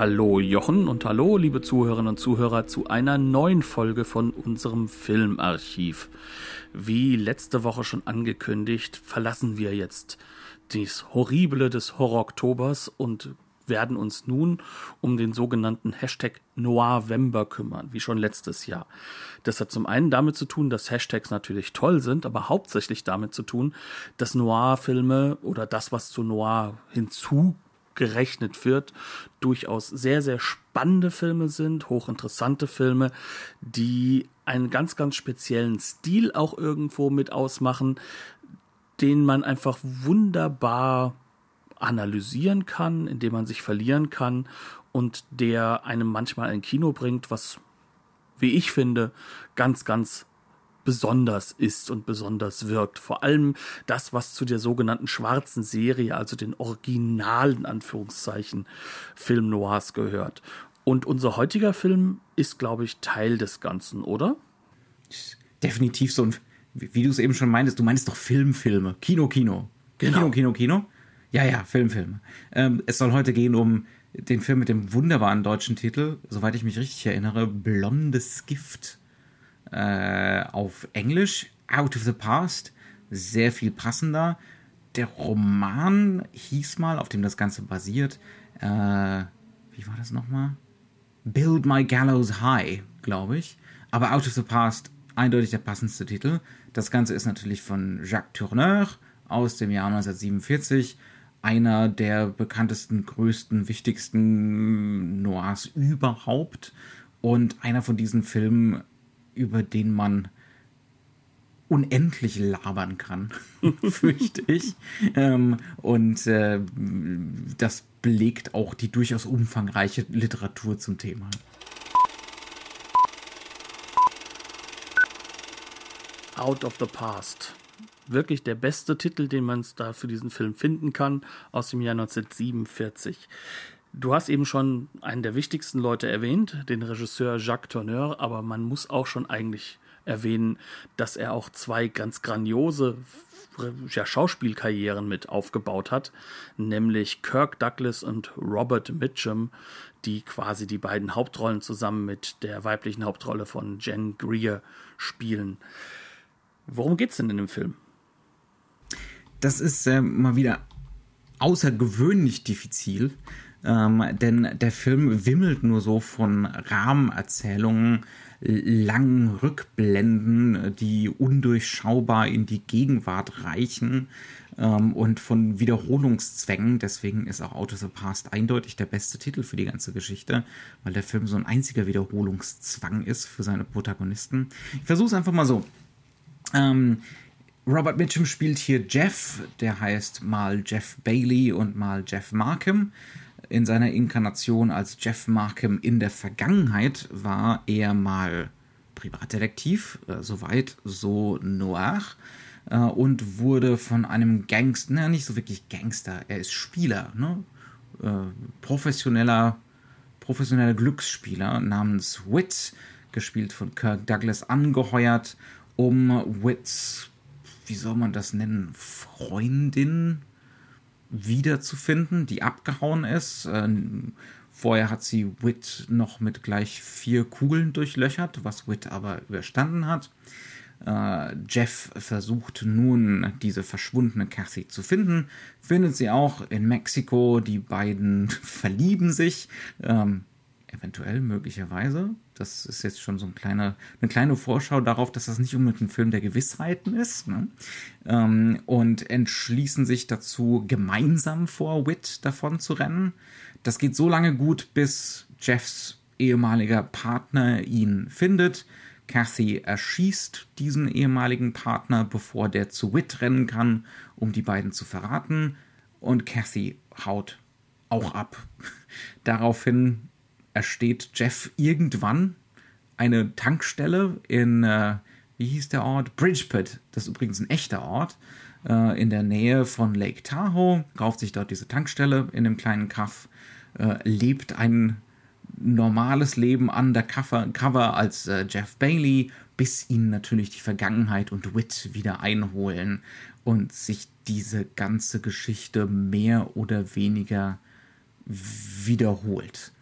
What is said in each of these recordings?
Hallo Jochen und hallo liebe Zuhörerinnen und Zuhörer zu einer neuen Folge von unserem Filmarchiv. Wie letzte Woche schon angekündigt, verlassen wir jetzt das Horrible des Horror-Oktobers und werden uns nun um den sogenannten Hashtag Noirvember kümmern, wie schon letztes Jahr. Das hat zum einen damit zu tun, dass Hashtags natürlich toll sind, aber hauptsächlich damit zu tun, dass Noir-Filme oder das, was zu Noir hinzugerechnet wird, durchaus sehr, sehr spannende Filme sind, hochinteressante Filme, die einen ganz, ganz speziellen Stil auch irgendwo mit ausmachen, den man einfach wunderbar analysieren kann, indem man sich verlieren kann und der einem manchmal ein Kino bringt, was, wie ich finde, ganz, ganz besonders ist und besonders wirkt. Vor allem das, was zu der sogenannten schwarzen Serie, also den originalen Anführungszeichen Film Noirs gehört. Und unser heutiger Film ist, glaube ich, Teil des Ganzen, oder? Definitiv so ein, wie du es eben schon meintest, du meinst doch Filmfilme, Kino, Kino. Genau. Kino, Kino, Kino. Ja, ja, Filmfilme. Ähm, es soll heute gehen um den Film mit dem wunderbaren deutschen Titel, soweit ich mich richtig erinnere, Blondes Gift. Äh, auf Englisch, Out of the Past, sehr viel passender. Der Roman hieß mal, auf dem das Ganze basiert, äh, wie war das nochmal? Build My Gallows High, glaube ich. Aber Out of the Past, eindeutig der passendste Titel. Das Ganze ist natürlich von Jacques Tourneur aus dem Jahr 1947 einer der bekanntesten, größten, wichtigsten Noirs überhaupt und einer von diesen Filmen, über den man unendlich labern kann, fürchte ich. Ähm, und äh, das belegt auch die durchaus umfangreiche Literatur zum Thema. Out of the Past. Wirklich der beste Titel, den man da für diesen Film finden kann, aus dem Jahr 1947. Du hast eben schon einen der wichtigsten Leute erwähnt, den Regisseur Jacques Tourneur, aber man muss auch schon eigentlich erwähnen, dass er auch zwei ganz grandiose ja, Schauspielkarrieren mit aufgebaut hat, nämlich Kirk Douglas und Robert Mitchum, die quasi die beiden Hauptrollen zusammen mit der weiblichen Hauptrolle von Jen Greer spielen. Worum geht's denn in dem Film? Das ist äh, mal wieder außergewöhnlich diffizil, ähm, denn der Film wimmelt nur so von Rahmenerzählungen, langen Rückblenden, die undurchschaubar in die Gegenwart reichen ähm, und von Wiederholungszwängen. Deswegen ist auch Out of the Past eindeutig der beste Titel für die ganze Geschichte, weil der Film so ein einziger Wiederholungszwang ist für seine Protagonisten. Ich versuche es einfach mal so. Ähm, Robert Mitchum spielt hier Jeff, der heißt mal Jeff Bailey und mal Jeff Markham. In seiner Inkarnation als Jeff Markham in der Vergangenheit war er mal Privatdetektiv, äh, soweit so noir, äh, und wurde von einem Gangster, na nicht so wirklich Gangster, er ist Spieler, ne? äh, professioneller, professioneller Glücksspieler namens Wit, gespielt von Kirk Douglas, angeheuert, um Wits wie soll man das nennen, Freundin wiederzufinden, die abgehauen ist. Ähm, vorher hat sie Wit noch mit gleich vier Kugeln durchlöchert, was Wit aber überstanden hat. Äh, Jeff versucht nun, diese verschwundene Cathy zu finden, findet sie auch in Mexiko. Die beiden verlieben sich. Ähm, eventuell, möglicherweise. Das ist jetzt schon so ein kleiner, eine kleine Vorschau darauf, dass das nicht unbedingt ein Film der Gewissheiten ist. Ne? Ähm, und entschließen sich dazu, gemeinsam vor Wit davon zu rennen. Das geht so lange gut, bis Jeffs ehemaliger Partner ihn findet. Kathy erschießt diesen ehemaligen Partner, bevor der zu Wit rennen kann, um die beiden zu verraten. Und Kathy haut auch ab. Daraufhin ersteht Jeff irgendwann eine Tankstelle in, äh, wie hieß der Ort? Bridgeport. Das ist übrigens ein echter Ort äh, in der Nähe von Lake Tahoe. Kauft sich dort diese Tankstelle in einem kleinen Kaff, äh, lebt ein normales Leben undercover Cover als äh, Jeff Bailey, bis ihn natürlich die Vergangenheit und Wit wieder einholen und sich diese ganze Geschichte mehr oder weniger wiederholt.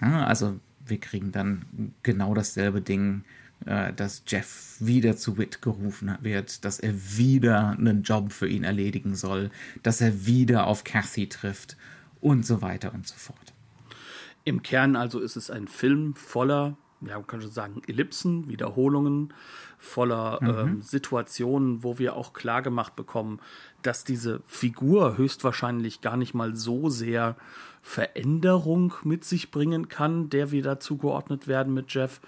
Ja, also wir kriegen dann genau dasselbe Ding, äh, dass Jeff wieder zu Wit gerufen wird, dass er wieder einen Job für ihn erledigen soll, dass er wieder auf Cathy trifft und so weiter und so fort. Im Kern also ist es ein Film voller, ja, man kann schon sagen, Ellipsen, Wiederholungen, voller mhm. ähm, Situationen, wo wir auch klar gemacht bekommen, dass diese Figur höchstwahrscheinlich gar nicht mal so sehr Veränderung mit sich bringen kann, der wir da zugeordnet werden mit Jeff.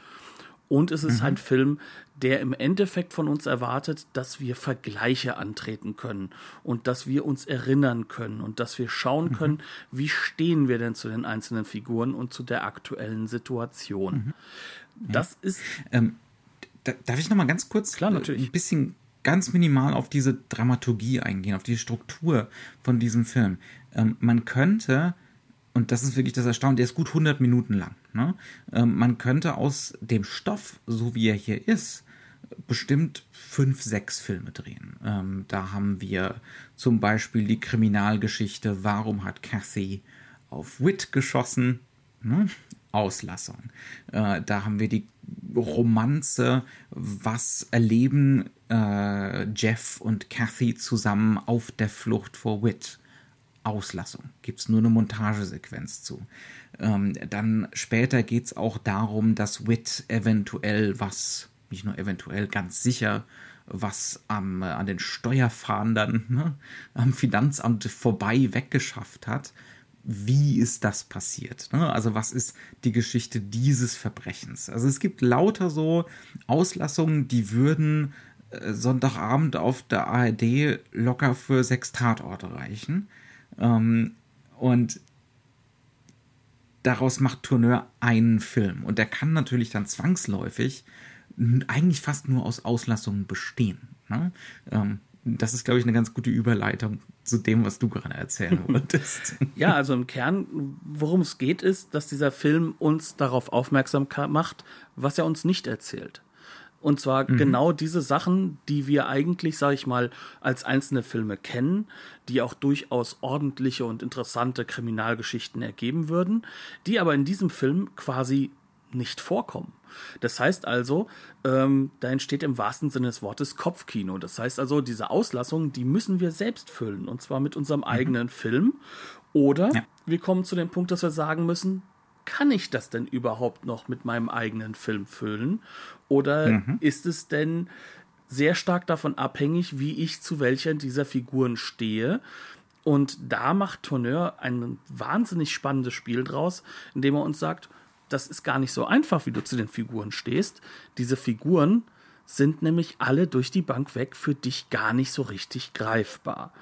Und es ist mhm. ein Film, der im Endeffekt von uns erwartet, dass wir Vergleiche antreten können und dass wir uns erinnern können und dass wir schauen mhm. können, wie stehen wir denn zu den einzelnen Figuren und zu der aktuellen Situation. Mhm. Das ist. Ähm, darf ich noch mal ganz kurz Klar, natürlich. ein bisschen ganz minimal auf diese Dramaturgie eingehen, auf die Struktur von diesem Film. Ähm, man könnte und das ist wirklich das Erstaunliche, der ist gut 100 Minuten lang. Ne? Ähm, man könnte aus dem Stoff, so wie er hier ist, bestimmt fünf, sechs Filme drehen. Ähm, da haben wir zum Beispiel die Kriminalgeschichte, warum hat Cathy auf Wit geschossen? Ne? Auslassung. Äh, da haben wir die Romanze, was erleben äh, Jeff und Cathy zusammen auf der Flucht vor Wit? Auslassung. Gibt es nur eine Montagesequenz zu. Ähm, dann später geht es auch darum, dass Wit eventuell was, nicht nur eventuell, ganz sicher was am, äh, an den Steuerfahndern, ne, am Finanzamt vorbei weggeschafft hat. Wie ist das passiert? Ne? Also was ist die Geschichte dieses Verbrechens? Also es gibt lauter so Auslassungen, die würden äh, Sonntagabend auf der ARD locker für sechs Tatorte reichen. Ähm, und daraus macht Tourneur einen Film. Und der kann natürlich dann zwangsläufig eigentlich fast nur aus Auslassungen bestehen. Ne? Ähm, das ist, glaube ich, eine ganz gute Überleitung zu dem, was du gerade erzählen wolltest. ja, also im Kern, worum es geht, ist, dass dieser Film uns darauf aufmerksam macht, was er uns nicht erzählt. Und zwar mhm. genau diese Sachen, die wir eigentlich, sage ich mal, als einzelne Filme kennen, die auch durchaus ordentliche und interessante Kriminalgeschichten ergeben würden, die aber in diesem Film quasi nicht vorkommen. Das heißt also, ähm, da entsteht im wahrsten Sinne des Wortes Kopfkino. Das heißt also, diese Auslassungen, die müssen wir selbst füllen und zwar mit unserem mhm. eigenen Film. Oder ja. wir kommen zu dem Punkt, dass wir sagen müssen, kann ich das denn überhaupt noch mit meinem eigenen Film füllen? Oder mhm. ist es denn sehr stark davon abhängig, wie ich zu welcher dieser Figuren stehe? Und da macht Tourneur ein wahnsinnig spannendes Spiel draus, indem er uns sagt, das ist gar nicht so einfach, wie du zu den Figuren stehst. Diese Figuren sind nämlich alle durch die Bank weg für dich gar nicht so richtig greifbar.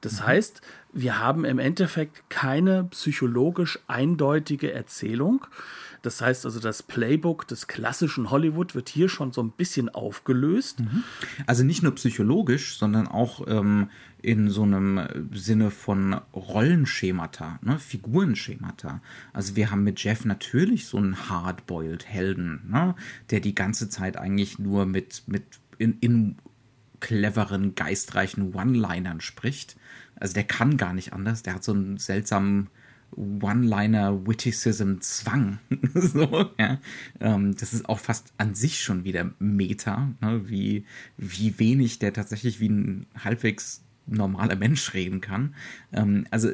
Das mhm. heißt, wir haben im Endeffekt keine psychologisch eindeutige Erzählung. Das heißt also, das Playbook des klassischen Hollywood wird hier schon so ein bisschen aufgelöst. Mhm. Also nicht nur psychologisch, sondern auch ähm, in so einem Sinne von Rollenschemata, ne? Figurenschemata. Also wir haben mit Jeff natürlich so einen hardboiled Helden, ne? der die ganze Zeit eigentlich nur mit, mit in, in cleveren, geistreichen One-Linern spricht. Also der kann gar nicht anders. Der hat so einen seltsamen One-Liner-Witticism-Zwang. so, ja. ähm, das ist auch fast an sich schon wieder Meta, ne? wie, wie wenig der tatsächlich wie ein halbwegs normaler Mensch reden kann. Ähm, also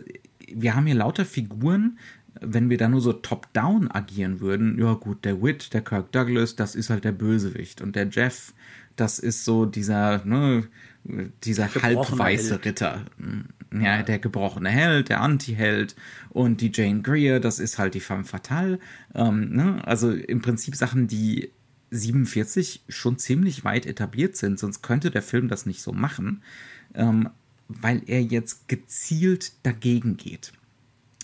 wir haben hier lauter Figuren, wenn wir da nur so top-down agieren würden, ja gut, der Wit, der Kirk Douglas, das ist halt der Bösewicht. Und der Jeff, das ist so dieser, ne, dieser halbweiße. Ritter. Ja, der gebrochene Held, der Anti-Held und die Jane Greer, das ist halt die femme fatale. Ähm, ne? Also im Prinzip Sachen, die 47 schon ziemlich weit etabliert sind, sonst könnte der Film das nicht so machen, ähm, weil er jetzt gezielt dagegen geht.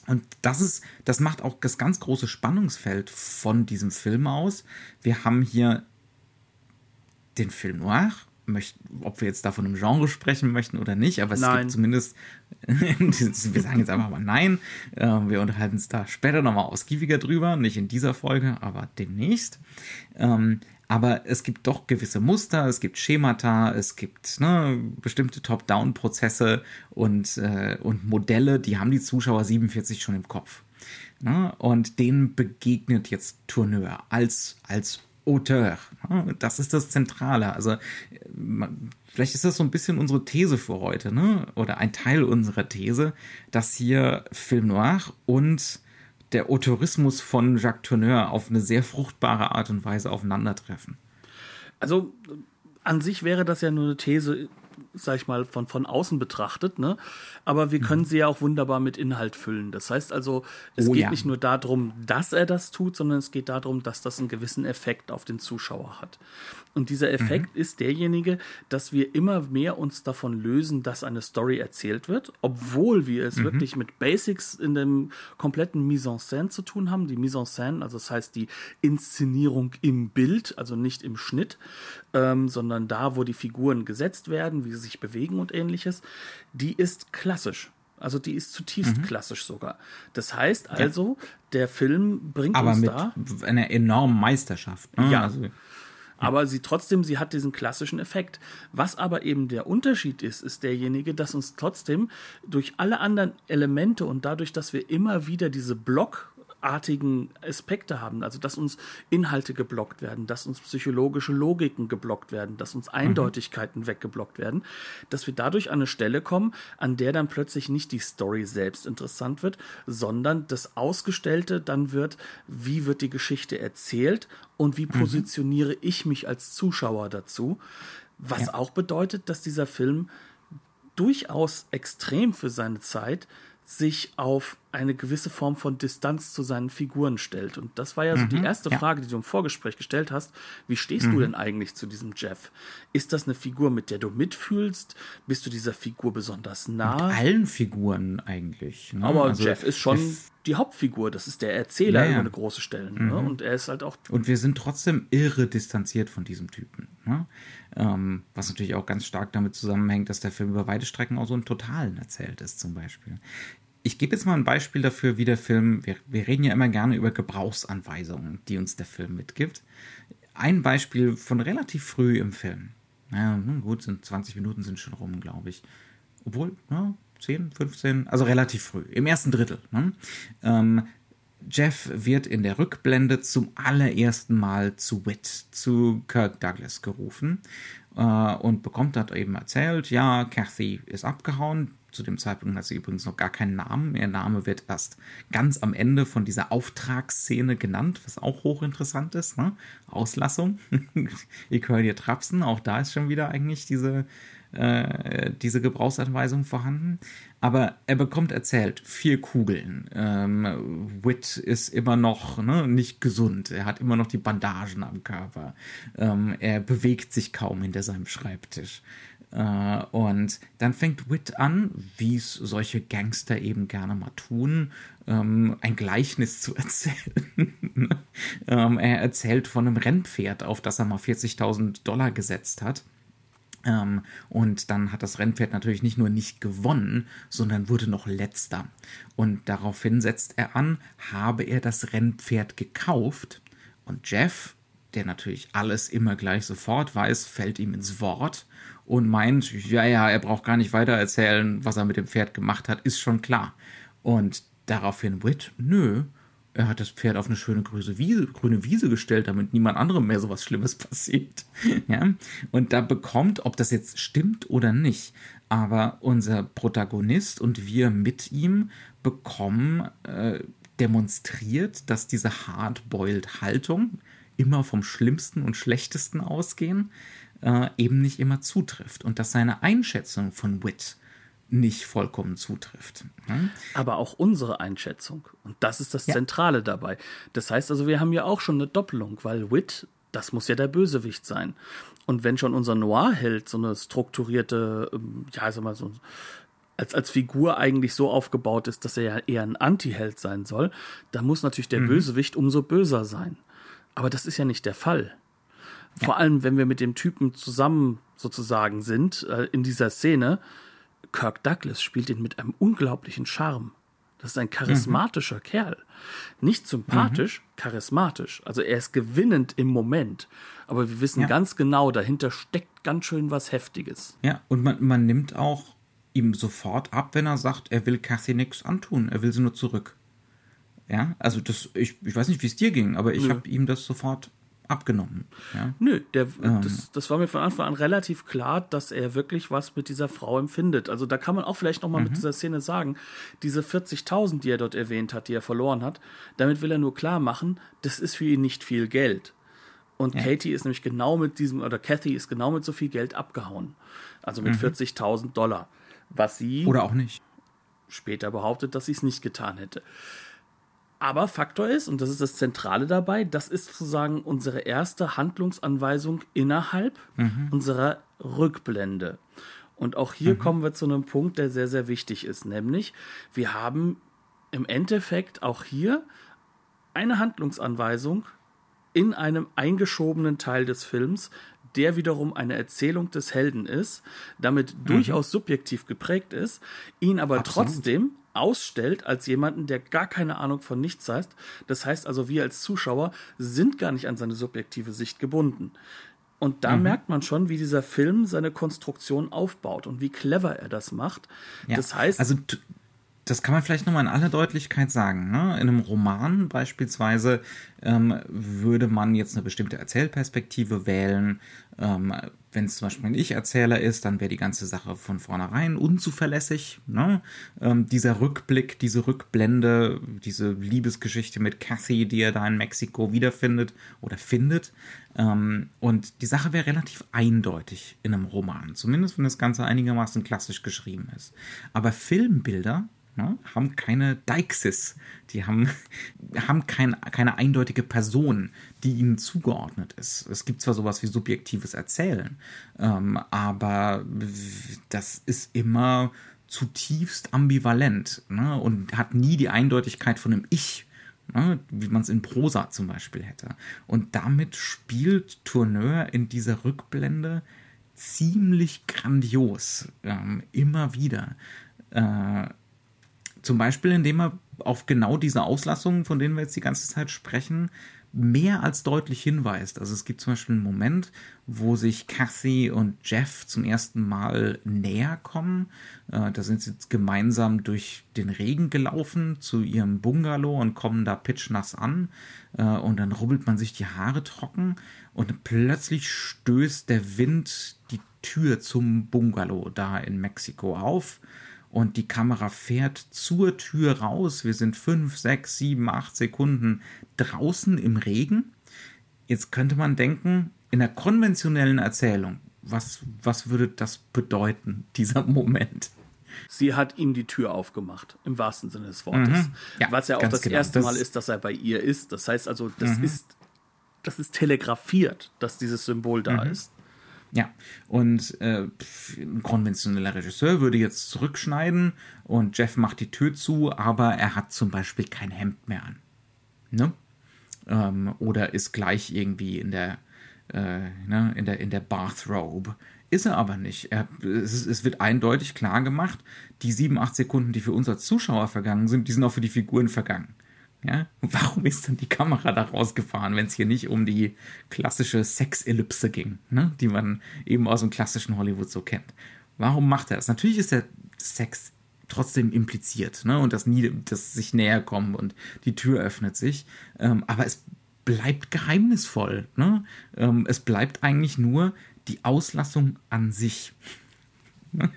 Und das ist, das macht auch das ganz große Spannungsfeld von diesem Film aus. Wir haben hier den Film Noir, möchten, ob wir jetzt da von einem Genre sprechen möchten oder nicht, aber es nein. gibt zumindest, wir sagen jetzt einfach mal nein. Äh, wir unterhalten uns da später nochmal ausgiebiger drüber, nicht in dieser Folge, aber demnächst. Ähm, aber es gibt doch gewisse Muster, es gibt Schemata, es gibt ne, bestimmte Top-Down-Prozesse und, äh, und Modelle, die haben die Zuschauer 47 schon im Kopf. Ne? Und denen begegnet jetzt Tourneur als, als Auteur. Das ist das Zentrale. Also vielleicht ist das so ein bisschen unsere These für heute, ne? oder ein Teil unserer These, dass hier Film Noir und der Autorismus von Jacques Tourneur auf eine sehr fruchtbare Art und Weise aufeinandertreffen. Also an sich wäre das ja nur eine These, sag ich mal, von, von außen betrachtet, ne? Aber wir können mhm. sie ja auch wunderbar mit Inhalt füllen. Das heißt also, es oh, geht ja. nicht nur darum, dass er das tut, sondern es geht darum, dass das einen gewissen Effekt auf den Zuschauer hat. Und dieser Effekt mhm. ist derjenige, dass wir immer mehr uns davon lösen, dass eine Story erzählt wird, obwohl wir es mhm. wirklich mit Basics in dem kompletten Mise en scène zu tun haben. Die Mise en scène, also das heißt die Inszenierung im Bild, also nicht im Schnitt, ähm, sondern da, wo die Figuren gesetzt werden, wie sie sich bewegen und ähnliches, die ist klassisch. Also die ist zutiefst mhm. klassisch sogar. Das heißt also, ja. der Film bringt Aber uns mit da einer enormen Meisterschaft. Ne? Ja. Also, aber sie trotzdem, sie hat diesen klassischen Effekt. Was aber eben der Unterschied ist, ist derjenige, dass uns trotzdem durch alle anderen Elemente und dadurch, dass wir immer wieder diese Block artigen Aspekte haben, also dass uns Inhalte geblockt werden, dass uns psychologische Logiken geblockt werden, dass uns Eindeutigkeiten mhm. weggeblockt werden, dass wir dadurch an eine Stelle kommen, an der dann plötzlich nicht die Story selbst interessant wird, sondern das Ausgestellte dann wird, wie wird die Geschichte erzählt und wie mhm. positioniere mhm. ich mich als Zuschauer dazu, was ja. auch bedeutet, dass dieser Film durchaus extrem für seine Zeit sich auf eine gewisse Form von Distanz zu seinen Figuren stellt. Und das war ja so mhm, die erste ja. Frage, die du im Vorgespräch gestellt hast. Wie stehst mhm. du denn eigentlich zu diesem Jeff? Ist das eine Figur, mit der du mitfühlst? Bist du dieser Figur besonders nah? Mit allen Figuren eigentlich. Ne? Aber also, Jeff ist schon Jeff die Hauptfigur. Das ist der Erzähler ja, ja. über eine große Stelle. Ne? Mhm. Ne? Und er ist halt auch. Und wir sind trotzdem irre distanziert von diesem Typen. Ne? Ähm, was natürlich auch ganz stark damit zusammenhängt, dass der Film über weite Strecken auch so einen Totalen erzählt ist, zum Beispiel. Ich gebe jetzt mal ein Beispiel dafür, wie der Film, wir, wir reden ja immer gerne über Gebrauchsanweisungen, die uns der Film mitgibt. Ein Beispiel von relativ früh im Film. Ja, gut, sind 20 Minuten sind schon rum, glaube ich. Obwohl, ja, 10, 15, also relativ früh, im ersten Drittel. Ne? Ähm, Jeff wird in der Rückblende zum allerersten Mal zu Wit, zu Kirk Douglas gerufen äh, und bekommt dort eben erzählt, ja, Kathy ist abgehauen. Zu dem Zeitpunkt hat sie übrigens noch gar keinen Namen. Ihr Name wird erst ganz am Ende von dieser Auftragsszene genannt, was auch hochinteressant ist. Ne? Auslassung. ich höre dir trapsen. Auch da ist schon wieder eigentlich diese äh, diese Gebrauchsanweisung vorhanden. Aber er bekommt erzählt, vier Kugeln. Ähm, Wit ist immer noch ne, nicht gesund. Er hat immer noch die Bandagen am Körper. Ähm, er bewegt sich kaum hinter seinem Schreibtisch. Äh, und dann fängt Wit an, wie es solche Gangster eben gerne mal tun, ähm, ein Gleichnis zu erzählen. ähm, er erzählt von einem Rennpferd, auf das er mal 40.000 Dollar gesetzt hat ähm, und dann hat das Rennpferd natürlich nicht nur nicht gewonnen, sondern wurde noch letzter. Und daraufhin setzt er an, habe er das Rennpferd gekauft. Und Jeff, der natürlich alles immer gleich sofort weiß, fällt ihm ins Wort und meint, ja, ja, er braucht gar nicht weiter erzählen, was er mit dem Pferd gemacht hat, ist schon klar. Und daraufhin Whit, nö, er hat das Pferd auf eine schöne grüne Wiese, grüne Wiese gestellt, damit niemand anderem mehr so was Schlimmes passiert. ja? Und da bekommt, ob das jetzt stimmt oder nicht, aber unser Protagonist und wir mit ihm bekommen äh, demonstriert, dass diese Hardboiled-Haltung immer vom Schlimmsten und Schlechtesten ausgehen, äh, eben nicht immer zutrifft und dass seine Einschätzung von Wit nicht vollkommen zutrifft. Hm? Aber auch unsere Einschätzung. Und das ist das ja. Zentrale dabei. Das heißt also, wir haben ja auch schon eine Doppelung, weil Wit, das muss ja der Bösewicht sein. Und wenn schon unser Noir-Held so eine strukturierte, ähm, ja, sag mal, so als, als Figur eigentlich so aufgebaut ist, dass er ja eher ein Anti-Held sein soll, da muss natürlich der mhm. Bösewicht umso böser sein. Aber das ist ja nicht der Fall. Vor ja. allem, wenn wir mit dem Typen zusammen sozusagen sind, äh, in dieser Szene, Kirk Douglas spielt ihn mit einem unglaublichen Charme. Das ist ein charismatischer mhm. Kerl. Nicht sympathisch, mhm. charismatisch. Also er ist gewinnend im Moment. Aber wir wissen ja. ganz genau, dahinter steckt ganz schön was Heftiges. Ja, und man, man nimmt auch ihm sofort ab, wenn er sagt, er will Kathy nichts antun, er will sie nur zurück. Ja, also das, ich, ich weiß nicht, wie es dir ging, aber ich habe ihm das sofort abgenommen. Ja? Nö, der, ähm. das, das war mir von Anfang an relativ klar, dass er wirklich was mit dieser Frau empfindet. Also da kann man auch vielleicht nochmal mhm. mit dieser Szene sagen, diese 40.000, die er dort erwähnt hat, die er verloren hat, damit will er nur klar machen, das ist für ihn nicht viel Geld. Und ja. Katie ist nämlich genau mit diesem, oder Kathy ist genau mit so viel Geld abgehauen. Also mit mhm. 40.000 Dollar. Was sie. Oder auch nicht. Später behauptet, dass sie es nicht getan hätte. Aber Faktor ist, und das ist das Zentrale dabei, das ist sozusagen unsere erste Handlungsanweisung innerhalb mhm. unserer Rückblende. Und auch hier mhm. kommen wir zu einem Punkt, der sehr, sehr wichtig ist, nämlich wir haben im Endeffekt auch hier eine Handlungsanweisung in einem eingeschobenen Teil des Films, der wiederum eine Erzählung des Helden ist, damit mhm. durchaus subjektiv geprägt ist, ihn aber Absolut. trotzdem ausstellt als jemanden, der gar keine Ahnung von nichts heißt. Das heißt also, wir als Zuschauer sind gar nicht an seine subjektive Sicht gebunden. Und da mhm. merkt man schon, wie dieser Film seine Konstruktion aufbaut und wie clever er das macht. Ja, das heißt. Also, das kann man vielleicht nochmal in aller Deutlichkeit sagen. Ne? In einem Roman beispielsweise ähm, würde man jetzt eine bestimmte Erzählperspektive wählen. Ähm, wenn es zum Beispiel ein Ich-Erzähler ist, dann wäre die ganze Sache von vornherein unzuverlässig. Ne? Ähm, dieser Rückblick, diese Rückblende, diese Liebesgeschichte mit Cathy, die er da in Mexiko wiederfindet oder findet. Ähm, und die Sache wäre relativ eindeutig in einem Roman, zumindest wenn das Ganze einigermaßen klassisch geschrieben ist. Aber Filmbilder ne, haben keine Deixis, die haben, haben kein, keine eindeutige Person, die ihnen zugeordnet ist. Es gibt zwar sowas wie subjektives Erzählen, ähm, aber das ist immer zutiefst ambivalent ne, und hat nie die Eindeutigkeit von einem Ich, ne, wie man es in Prosa zum Beispiel hätte. Und damit spielt Tourneur in dieser Rückblende ziemlich grandios, ähm, immer wieder. Äh, zum Beispiel, indem er auf genau diese Auslassungen, von denen wir jetzt die ganze Zeit sprechen, mehr als deutlich hinweist. Also es gibt zum Beispiel einen Moment, wo sich Kathy und Jeff zum ersten Mal näher kommen. Äh, da sind sie gemeinsam durch den Regen gelaufen zu ihrem Bungalow und kommen da pitchnass an. Äh, und dann rubbelt man sich die Haare trocken und plötzlich stößt der Wind die Tür zum Bungalow da in Mexiko auf und die Kamera fährt zur Tür raus. Wir sind fünf, sechs, sieben, acht Sekunden draußen im Regen. Jetzt könnte man denken, in der konventionellen Erzählung, was, was würde das bedeuten, dieser Moment? Sie hat ihm die Tür aufgemacht, im wahrsten Sinne des Wortes. Mhm. Ja, was ja auch das genau. erste das Mal ist, dass er bei ihr ist. Das heißt also, das mhm. ist, das ist telegrafiert, dass dieses Symbol da mhm. ist. Ja, und äh, ein konventioneller Regisseur würde jetzt zurückschneiden und Jeff macht die Tür zu, aber er hat zum Beispiel kein Hemd mehr an. Ne? Ähm, oder ist gleich irgendwie in der, äh, ne, in der, in der Bathrobe. Ist er aber nicht. Er, es, es, wird eindeutig klar gemacht, die sieben, acht Sekunden, die für uns als Zuschauer vergangen sind, die sind auch für die Figuren vergangen. Ja? Warum ist dann die Kamera da rausgefahren, wenn es hier nicht um die klassische Sexellipse ging, ne? die man eben aus dem klassischen Hollywood so kennt? Warum macht er das? Natürlich ist der Sex trotzdem impliziert ne? und das, das sich näher kommen und die Tür öffnet sich. Ähm, aber es bleibt geheimnisvoll. Ne? Ähm, es bleibt eigentlich nur die Auslassung an sich. Ne?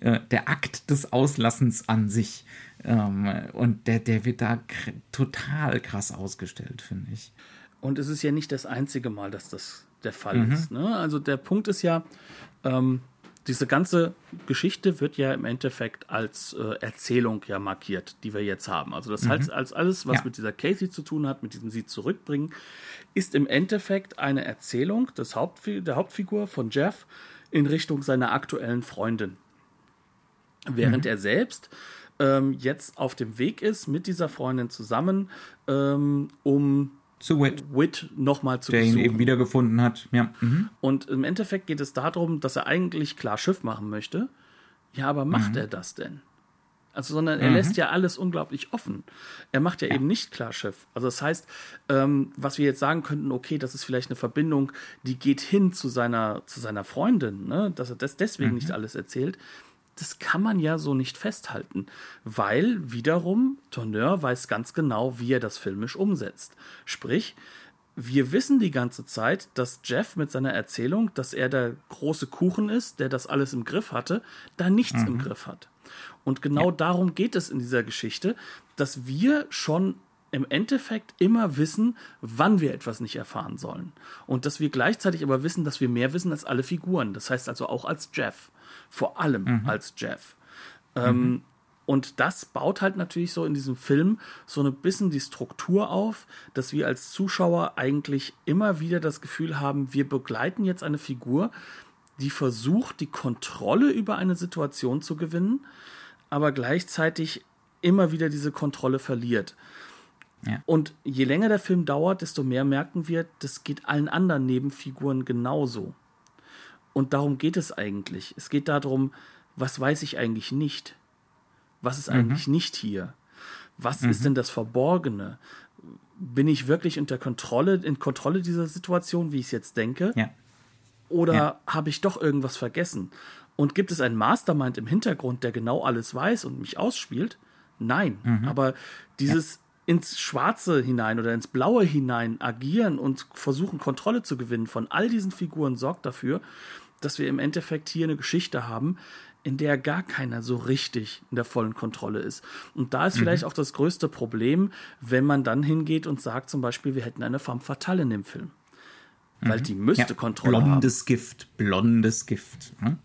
Äh, der Akt des Auslassens an sich. Ähm, und der, der wird da total krass ausgestellt, finde ich. Und es ist ja nicht das einzige Mal, dass das der Fall mhm. ist. Ne? Also der Punkt ist ja, ähm, diese ganze Geschichte wird ja im Endeffekt als äh, Erzählung ja markiert, die wir jetzt haben. Also das mhm. heißt, als alles, was ja. mit dieser Casey zu tun hat, mit diesem Sie zurückbringen, ist im Endeffekt eine Erzählung des Hauptfi der Hauptfigur von Jeff in Richtung seiner aktuellen Freundin. Während mhm. er selbst ähm, jetzt auf dem Weg ist mit dieser Freundin zusammen, ähm, um zu Wit, Wit nochmal zu Der besuchen. ihn eben wiedergefunden hat. Ja. Mhm. Und im Endeffekt geht es darum, dass er eigentlich klar Schiff machen möchte. Ja, aber macht mhm. er das denn? Also, sondern er mhm. lässt ja alles unglaublich offen. Er macht ja, ja. eben nicht klar Schiff. Also, das heißt, ähm, was wir jetzt sagen könnten, okay, das ist vielleicht eine Verbindung, die geht hin zu seiner, zu seiner Freundin, ne? dass er das deswegen mhm. nicht alles erzählt das kann man ja so nicht festhalten, weil wiederum Tourneur weiß ganz genau, wie er das filmisch umsetzt. Sprich, wir wissen die ganze Zeit, dass Jeff mit seiner Erzählung, dass er der große Kuchen ist, der das alles im Griff hatte, da nichts mhm. im Griff hat. Und genau ja. darum geht es in dieser Geschichte, dass wir schon im Endeffekt immer wissen, wann wir etwas nicht erfahren sollen. Und dass wir gleichzeitig aber wissen, dass wir mehr wissen als alle Figuren. Das heißt also auch als Jeff vor allem mhm. als Jeff. Ähm, mhm. Und das baut halt natürlich so in diesem Film so ein bisschen die Struktur auf, dass wir als Zuschauer eigentlich immer wieder das Gefühl haben, wir begleiten jetzt eine Figur, die versucht, die Kontrolle über eine Situation zu gewinnen, aber gleichzeitig immer wieder diese Kontrolle verliert. Ja. Und je länger der Film dauert, desto mehr merken wir, das geht allen anderen Nebenfiguren genauso. Und darum geht es eigentlich. Es geht darum, was weiß ich eigentlich nicht? Was ist mhm. eigentlich nicht hier? Was mhm. ist denn das Verborgene? Bin ich wirklich unter Kontrolle, in Kontrolle dieser Situation, wie ich es jetzt denke? Ja. Oder ja. habe ich doch irgendwas vergessen? Und gibt es einen Mastermind im Hintergrund, der genau alles weiß und mich ausspielt? Nein. Mhm. Aber dieses ja. ins Schwarze hinein oder ins Blaue hinein agieren und versuchen, Kontrolle zu gewinnen von all diesen Figuren sorgt dafür, dass wir im Endeffekt hier eine Geschichte haben, in der gar keiner so richtig in der vollen Kontrolle ist. Und da ist mhm. vielleicht auch das größte Problem, wenn man dann hingeht und sagt zum Beispiel, wir hätten eine femme fatale in dem Film. Weil mhm. die müsste ja, Kontrolle blondes haben. Blondes Gift, blondes Gift. Hm?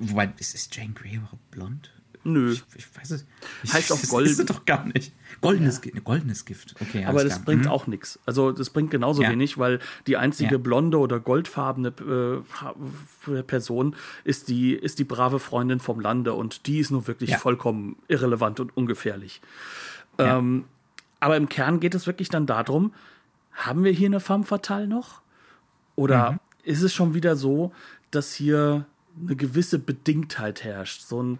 Wobei, ist, ist Jane Grey überhaupt blond? Nö. Ich, ich weiß es. Ich, heißt auch Gold. Das ist doch gar nicht. Goldenes, ja. goldenes Gift. Okay, Aber das klar. bringt mhm. auch nichts. Also das bringt genauso ja. wenig, weil die einzige ja. blonde oder goldfarbene äh, Person ist die, ist die brave Freundin vom Lande und die ist nur wirklich vollkommen irrelevant und ungefährlich. Ähm, aber im Kern geht es wirklich dann darum, haben wir hier eine femme fatale noch? Oder mhm. ist es schon wieder so, dass hier eine gewisse Bedingtheit herrscht. So ein,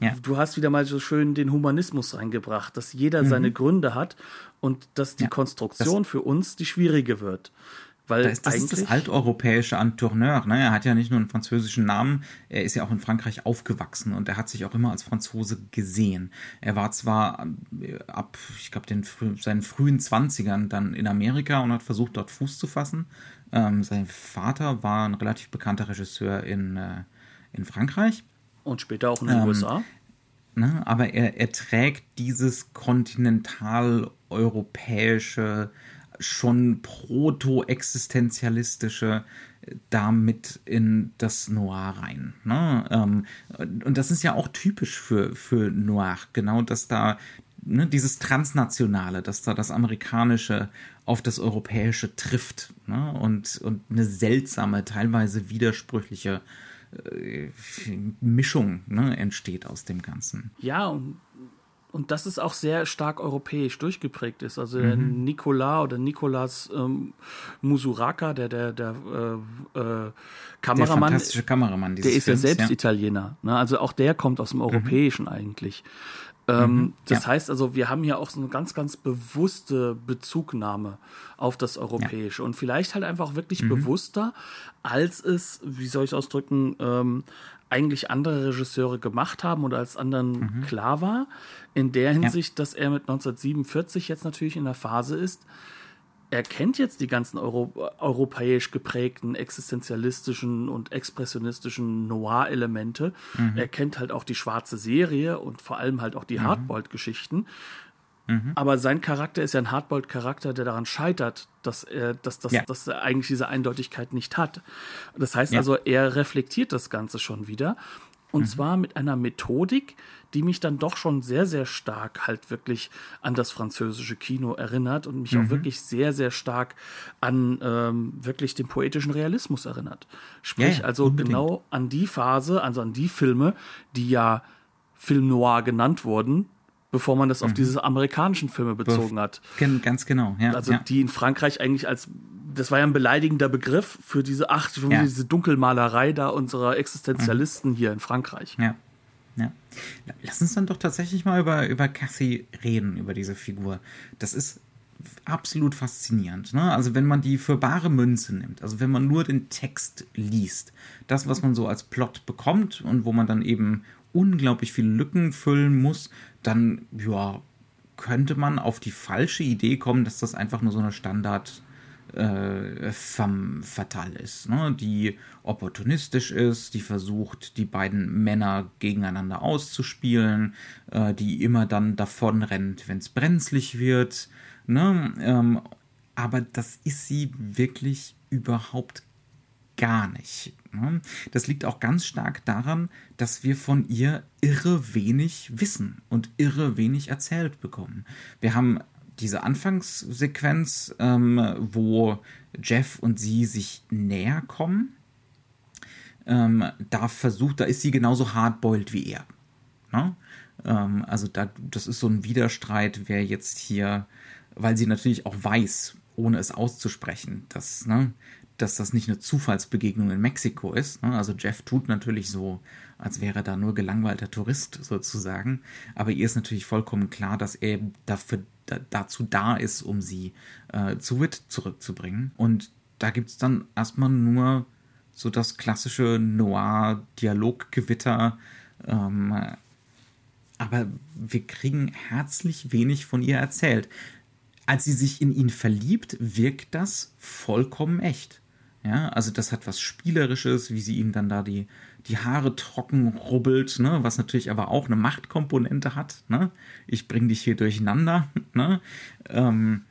ja. Du hast wieder mal so schön den Humanismus reingebracht, dass jeder mhm. seine Gründe hat und dass die ja, Konstruktion das, für uns die schwierige wird. Weil das, das ist das alteuropäische Entourneur. Ne? Er hat ja nicht nur einen französischen Namen, er ist ja auch in Frankreich aufgewachsen und er hat sich auch immer als Franzose gesehen. Er war zwar äh, ab, ich glaube, seinen frühen Zwanzigern dann in Amerika und hat versucht, dort Fuß zu fassen. Ähm, sein Vater war ein relativ bekannter Regisseur in äh, in Frankreich. Und später auch in den ähm, USA. Ne, aber er, er trägt dieses kontinentaleuropäische, schon proto-existenzialistische äh, damit in das Noir rein. Ne? Ähm, und das ist ja auch typisch für, für Noir, genau, dass da ne, dieses Transnationale, dass da das Amerikanische auf das Europäische trifft ne? und, und eine seltsame, teilweise widersprüchliche äh, Mischung ne, entsteht aus dem Ganzen. Ja, und, und das ist auch sehr stark europäisch durchgeprägt ist. Also der mhm. Nikola oder Nikolas ähm, Musuraka, der, der, der äh, äh, Kameramann, der fantastische Kameramann der ist Films, ja selbst ja. Italiener. Ne? Also auch der kommt aus dem mhm. Europäischen mhm. eigentlich. Ähm, mhm, das ja. heißt also, wir haben hier auch so eine ganz, ganz bewusste Bezugnahme auf das Europäische ja. und vielleicht halt einfach wirklich mhm. bewusster, als es, wie soll ich es ausdrücken, ähm, eigentlich andere Regisseure gemacht haben oder als anderen mhm. klar war. In der Hinsicht, ja. dass er mit 1947 jetzt natürlich in der Phase ist, er kennt jetzt die ganzen Euro europäisch geprägten existenzialistischen und expressionistischen Noir-Elemente. Mhm. Er kennt halt auch die schwarze Serie und vor allem halt auch die mhm. Hardboiled-Geschichten. Mhm. Aber sein Charakter ist ja ein Hardboiled-Charakter, der daran scheitert, dass er, dass, dass, ja. dass er eigentlich diese Eindeutigkeit nicht hat. Das heißt ja. also, er reflektiert das Ganze schon wieder. Und mhm. zwar mit einer Methodik, die mich dann doch schon sehr, sehr stark halt wirklich an das französische Kino erinnert und mich mhm. auch wirklich sehr, sehr stark an ähm, wirklich den poetischen Realismus erinnert. Sprich, ja, also unbedingt. genau an die Phase, also an die Filme, die ja Film Noir genannt wurden, bevor man das auf mhm. diese amerikanischen Filme bezogen hat. Ganz genau, ja. Also ja. die in Frankreich eigentlich als das war ja ein beleidigender Begriff für diese ach, für ja. diese Dunkelmalerei da unserer Existenzialisten mhm. hier in Frankreich. Ja. Ja. Lass uns dann doch tatsächlich mal über, über Cassie reden, über diese Figur. Das ist absolut faszinierend. Ne? Also wenn man die für bare Münze nimmt, also wenn man nur den Text liest, das, was man so als Plot bekommt und wo man dann eben unglaublich viele Lücken füllen muss, dann ja, könnte man auf die falsche Idee kommen, dass das einfach nur so eine Standard äh, femme fatale ist, ne? die opportunistisch ist, die versucht, die beiden Männer gegeneinander auszuspielen, äh, die immer dann davon rennt, wenn es brenzlig wird. Ne? Ähm, aber das ist sie wirklich überhaupt gar nicht. Ne? Das liegt auch ganz stark daran, dass wir von ihr irre wenig wissen und irre wenig erzählt bekommen. Wir haben diese Anfangssequenz, ähm, wo Jeff und sie sich näher kommen. Ähm, da versucht, da ist sie genauso hardboiled wie er. Ne? Ähm, also da, das ist so ein Widerstreit, wer jetzt hier, weil sie natürlich auch weiß, ohne es auszusprechen, dass, ne, dass das nicht eine Zufallsbegegnung in Mexiko ist. Ne? Also Jeff tut natürlich so, als wäre da nur gelangweilter Tourist sozusagen. Aber ihr ist natürlich vollkommen klar, dass er dafür, da, dazu da ist, um sie äh, zu Wit zurückzubringen. Und da gibt es dann erstmal nur so das klassische Noir-Dialoggewitter. Ähm, aber wir kriegen herzlich wenig von ihr erzählt. Als sie sich in ihn verliebt, wirkt das vollkommen echt. Ja, also das hat was Spielerisches, wie sie ihm dann da die, die Haare trocken rubbelt, ne, was natürlich aber auch eine Machtkomponente hat, ne? Ich bring dich hier durcheinander, ne? Ähm,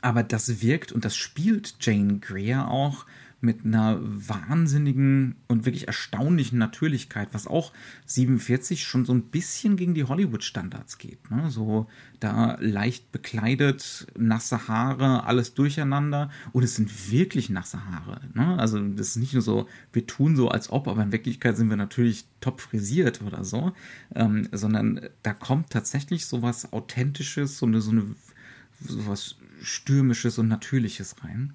aber das wirkt und das spielt Jane Greer auch mit einer wahnsinnigen und wirklich erstaunlichen Natürlichkeit, was auch 47 schon so ein bisschen gegen die Hollywood-Standards geht. Ne? So da leicht bekleidet, nasse Haare, alles durcheinander und es sind wirklich nasse Haare. Ne? Also das ist nicht nur so, wir tun so als ob, aber in Wirklichkeit sind wir natürlich top frisiert oder so, ähm, sondern da kommt tatsächlich so was Authentisches, so eine, so eine so was Stürmisches und Natürliches rein.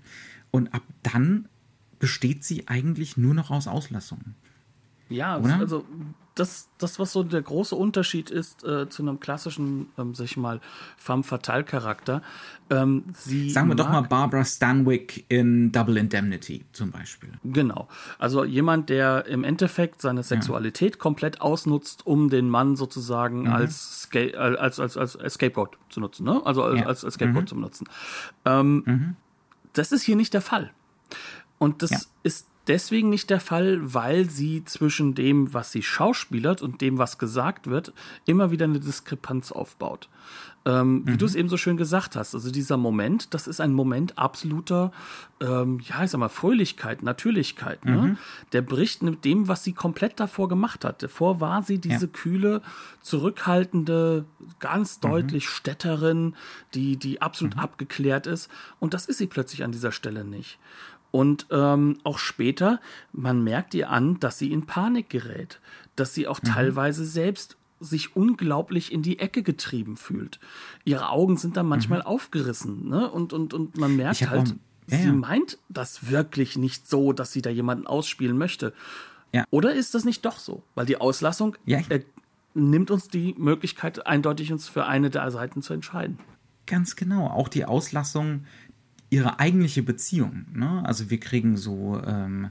Und ab dann besteht sie eigentlich nur noch aus Auslassungen. Ja, Oder? also das, das, was so der große Unterschied ist äh, zu einem klassischen, ähm, sag ich mal, femme fatale Charakter. Ähm, sie Sagen wir doch mal Barbara Stanwyck in Double Indemnity zum Beispiel. Genau. Also jemand, der im Endeffekt seine Sexualität ja. komplett ausnutzt, um den Mann sozusagen mhm. als, äh, als, als, als, als Scapegoat zu nutzen, ne? Also als, ja. als, als Scapegoat mhm. zu nutzen. Ähm, mhm. Das ist hier nicht der Fall. Und das ja. ist deswegen nicht der Fall, weil sie zwischen dem, was sie schauspielert und dem, was gesagt wird, immer wieder eine Diskrepanz aufbaut. Ähm, mhm. Wie du es eben so schön gesagt hast, also dieser Moment, das ist ein Moment absoluter, ähm, ja, ich sag mal, Fröhlichkeit, Natürlichkeit. Ne? Mhm. Der bricht mit dem, was sie komplett davor gemacht hat. Davor war sie diese ja. kühle, zurückhaltende, ganz mhm. deutlich mhm. Städterin, die, die absolut mhm. abgeklärt ist. Und das ist sie plötzlich an dieser Stelle nicht. Und ähm, auch später, man merkt ihr an, dass sie in Panik gerät, dass sie auch mhm. teilweise selbst sich unglaublich in die Ecke getrieben fühlt. Ihre Augen sind dann manchmal mhm. aufgerissen, ne? Und, und, und man merkt halt, ja, sie ja. meint das wirklich nicht so, dass sie da jemanden ausspielen möchte. Ja. Oder ist das nicht doch so? Weil die Auslassung äh, nimmt uns die Möglichkeit, eindeutig uns für eine der Seiten zu entscheiden. Ganz genau. Auch die Auslassung ihre eigentliche Beziehung. Ne? Also wir kriegen so ähm,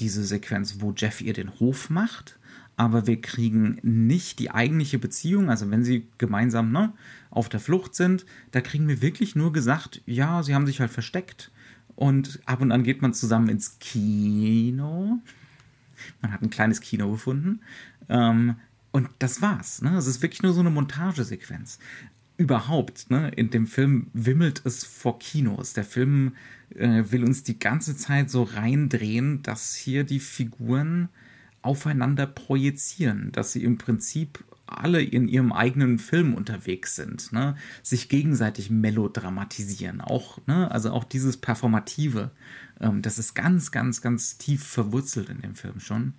diese Sequenz, wo Jeff ihr den Hof macht, aber wir kriegen nicht die eigentliche Beziehung. Also wenn sie gemeinsam ne, auf der Flucht sind, da kriegen wir wirklich nur gesagt, ja, sie haben sich halt versteckt und ab und an geht man zusammen ins Kino. Man hat ein kleines Kino gefunden. Ähm, und das war's. Ne? Es ist wirklich nur so eine Montagesequenz überhaupt, ne, in dem Film wimmelt es vor Kinos. Der Film äh, will uns die ganze Zeit so reindrehen, dass hier die Figuren aufeinander projizieren, dass sie im Prinzip alle in ihrem eigenen Film unterwegs sind, ne? sich gegenseitig melodramatisieren, auch, ne? also auch dieses Performative, ähm, das ist ganz, ganz, ganz tief verwurzelt in dem Film schon.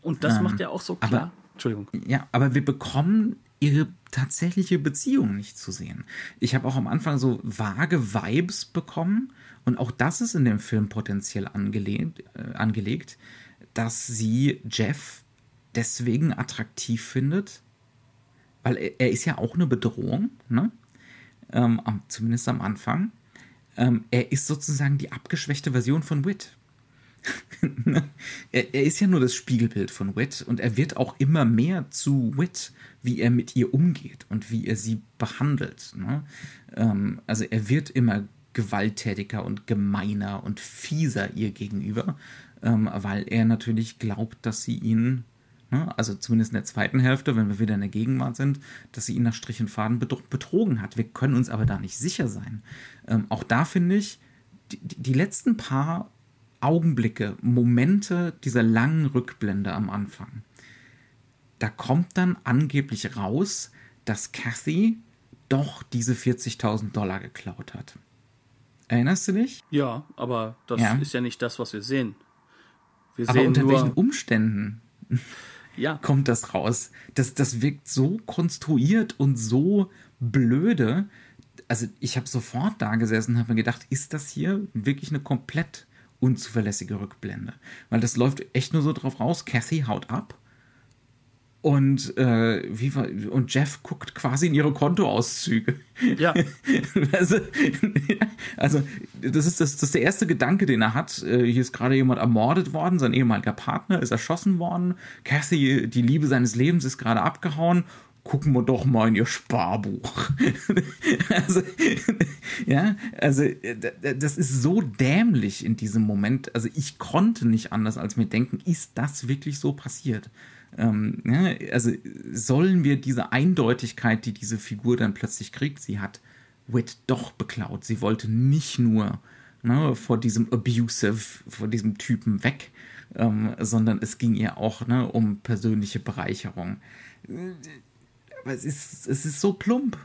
Und das ähm, macht ja auch so klar. Aber, Entschuldigung. Ja, aber wir bekommen ihre tatsächliche Beziehung nicht zu sehen. Ich habe auch am Anfang so vage Vibes bekommen und auch das ist in dem Film potenziell angelegt, äh, angelegt dass sie Jeff deswegen attraktiv findet, weil er, er ist ja auch eine Bedrohung, ne? Ähm, zumindest am Anfang. Ähm, er ist sozusagen die abgeschwächte Version von Wit. er, er, ist ja nur das Spiegelbild von Wit und er wird auch immer mehr zu Wit, wie er mit ihr umgeht und wie er sie behandelt. Ne? Ähm, also er wird immer gewalttätiger und gemeiner und fieser ihr gegenüber, ähm, weil er natürlich glaubt, dass sie ihn, ne, also zumindest in der zweiten Hälfte, wenn wir wieder in der Gegenwart sind, dass sie ihn nach Strich und Faden betrogen hat. Wir können uns aber da nicht sicher sein. Ähm, auch da finde ich, die, die letzten paar Augenblicke, Momente dieser langen Rückblende am Anfang, da kommt dann angeblich raus, dass Kathy doch diese 40.000 Dollar geklaut hat. Erinnerst du dich? Ja, aber das ja. ist ja nicht das, was wir sehen. Wir aber unter welchen Umständen ja. kommt das raus? Das, das wirkt so konstruiert und so blöde. Also ich habe sofort da gesessen und habe mir gedacht, ist das hier wirklich eine komplett unzuverlässige Rückblende. Weil das läuft echt nur so drauf raus, Kathy haut ab und, äh, wie und Jeff guckt quasi in ihre Kontoauszüge. Ja. also, also, das, ist das, das ist der erste Gedanke, den er hat. Äh, hier ist gerade jemand ermordet worden, sein ehemaliger Partner ist erschossen worden. Kathy, die Liebe seines Lebens, ist gerade abgehauen gucken wir doch mal in ihr Sparbuch. also, ja, also das ist so dämlich in diesem Moment. Also ich konnte nicht anders als mir denken, ist das wirklich so passiert? Ähm, ja, also sollen wir diese Eindeutigkeit, die diese Figur dann plötzlich kriegt, sie hat Wit doch beklaut. Sie wollte nicht nur ne, vor diesem Abusive, vor diesem Typen weg, ähm, sondern es ging ihr auch ne, um persönliche Bereicherung aber es ist, es ist so plump.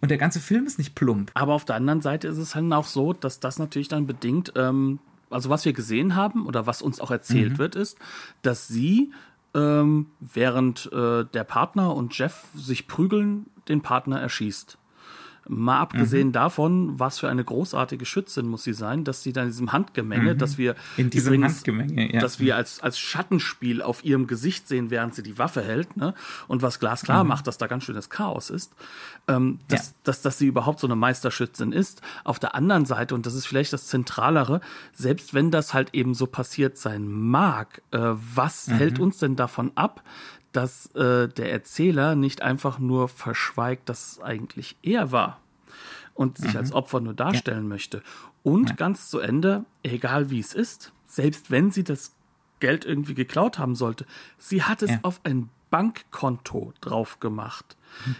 Und der ganze Film ist nicht plump. Aber auf der anderen Seite ist es halt auch so, dass das natürlich dann bedingt, ähm, also was wir gesehen haben oder was uns auch erzählt mhm. wird, ist, dass sie, ähm, während äh, der Partner und Jeff sich prügeln, den Partner erschießt. Mal abgesehen mhm. davon, was für eine großartige Schützin muss sie sein, dass sie dann in diesem Handgemenge, mhm. dass wir in diesem übrigens, Handgemenge, ja. dass wir als als Schattenspiel auf ihrem Gesicht sehen, während sie die Waffe hält, ne? Und was glasklar mhm. macht, dass da ganz schönes Chaos ist, ähm, dass, ja. dass dass sie überhaupt so eine Meisterschützin ist. Auf der anderen Seite und das ist vielleicht das Zentralere, selbst wenn das halt eben so passiert sein mag, äh, was mhm. hält uns denn davon ab? Dass äh, der Erzähler nicht einfach nur verschweigt, dass es eigentlich er war und sich mhm. als Opfer nur darstellen ja. möchte. Und ja. ganz zu Ende, egal wie es ist, selbst wenn sie das Geld irgendwie geklaut haben sollte, sie hat es ja. auf ein Bankkonto drauf gemacht.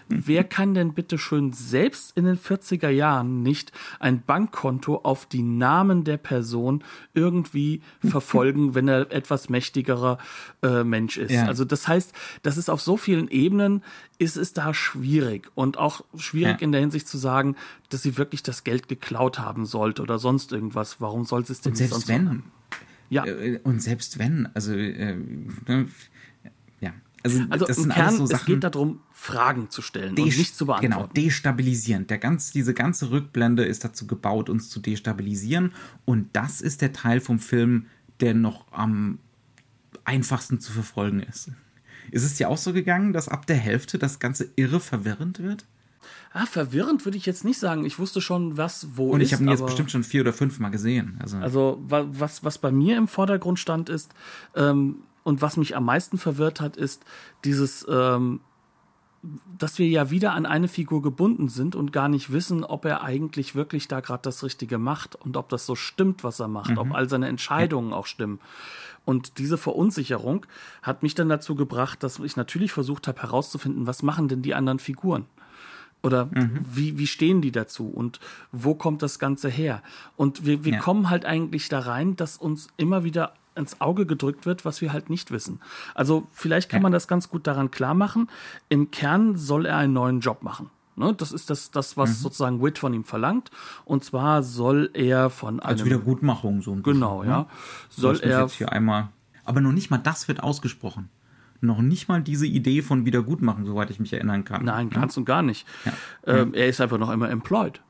Wer kann denn bitte schön selbst in den 40er Jahren nicht ein Bankkonto auf die Namen der Person irgendwie verfolgen, wenn er etwas mächtigerer äh, Mensch ist? Ja. Also das heißt, das ist auf so vielen Ebenen ist es da schwierig und auch schwierig ja. in der Hinsicht zu sagen, dass sie wirklich das Geld geklaut haben sollte oder sonst irgendwas. Warum soll sie es denn und selbst sonst wenn? Ja. Äh, und selbst wenn, also äh, ne, also, also das im Kern, so Sachen, es geht darum, Fragen zu stellen und nicht zu beantworten. Genau, destabilisieren. Der ganz, diese ganze Rückblende ist dazu gebaut, uns zu destabilisieren. Und das ist der Teil vom Film, der noch am einfachsten zu verfolgen ist. Ist es dir auch so gegangen, dass ab der Hälfte das Ganze irre verwirrend wird? Ah, verwirrend würde ich jetzt nicht sagen. Ich wusste schon, was wo Und ich habe ihn jetzt bestimmt schon vier oder fünf Mal gesehen. Also, also was, was bei mir im Vordergrund stand, ist, ähm, und was mich am meisten verwirrt hat, ist dieses, ähm, dass wir ja wieder an eine Figur gebunden sind und gar nicht wissen, ob er eigentlich wirklich da gerade das Richtige macht und ob das so stimmt, was er macht, mhm. ob all seine Entscheidungen auch stimmen. Und diese Verunsicherung hat mich dann dazu gebracht, dass ich natürlich versucht habe herauszufinden, was machen denn die anderen Figuren? Oder mhm. wie, wie stehen die dazu und wo kommt das Ganze her? Und wir, wir ja. kommen halt eigentlich da rein, dass uns immer wieder ins Auge gedrückt wird, was wir halt nicht wissen. Also vielleicht kann man das ganz gut daran klar machen. Im Kern soll er einen neuen Job machen. Ne, das ist das, das was mhm. sozusagen Wit von ihm verlangt. Und zwar soll er von einem. Als Wiedergutmachung so ein bisschen. Genau, ne? ja. Soll er. Jetzt hier einmal, aber noch nicht mal das wird ausgesprochen. noch nicht mal diese Idee von Wiedergutmachen, soweit ich mich erinnern kann. Nein, ganz ja? und gar nicht. Ja. Ähm, er ist einfach noch immer employed.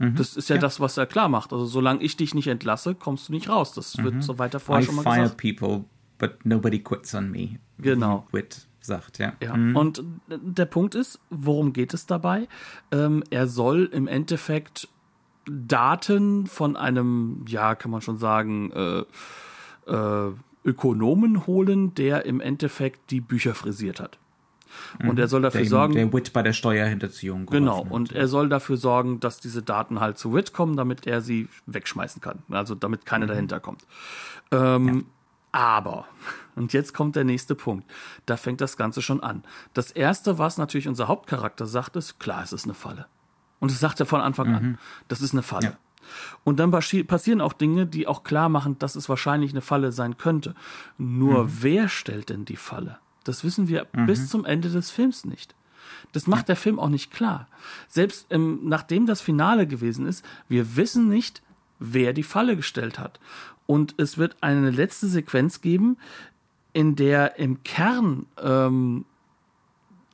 Mhm. Das ist ja, ja, das, was er klar macht. Also solange ich dich nicht entlasse, kommst du nicht raus. Das mhm. wird so weiter vorher I schon mal fire gesagt. people, but nobody quits on me. Genau. Quit sagt, ja. ja. Mhm. Und der Punkt ist, worum geht es dabei? Ähm, er soll im Endeffekt Daten von einem, ja, kann man schon sagen, äh, äh, Ökonomen holen, der im Endeffekt die Bücher frisiert hat. Und er soll dafür der sorgen. Der WIT bei der Steuerhinterziehung. Genau. Und er soll dafür sorgen, dass diese Daten halt zu WIT kommen, damit er sie wegschmeißen kann. Also damit keiner mhm. dahinter kommt. Ähm, ja. Aber, und jetzt kommt der nächste Punkt. Da fängt das Ganze schon an. Das erste, was natürlich unser Hauptcharakter sagt, ist, klar, es ist eine Falle. Und das sagt er von Anfang mhm. an. Das ist eine Falle. Ja. Und dann passieren auch Dinge, die auch klar machen, dass es wahrscheinlich eine Falle sein könnte. Nur mhm. wer stellt denn die Falle? Das wissen wir mhm. bis zum Ende des Films nicht. Das macht der Film auch nicht klar. Selbst ähm, nachdem das Finale gewesen ist, wir wissen nicht, wer die Falle gestellt hat. Und es wird eine letzte Sequenz geben, in der im Kern ähm,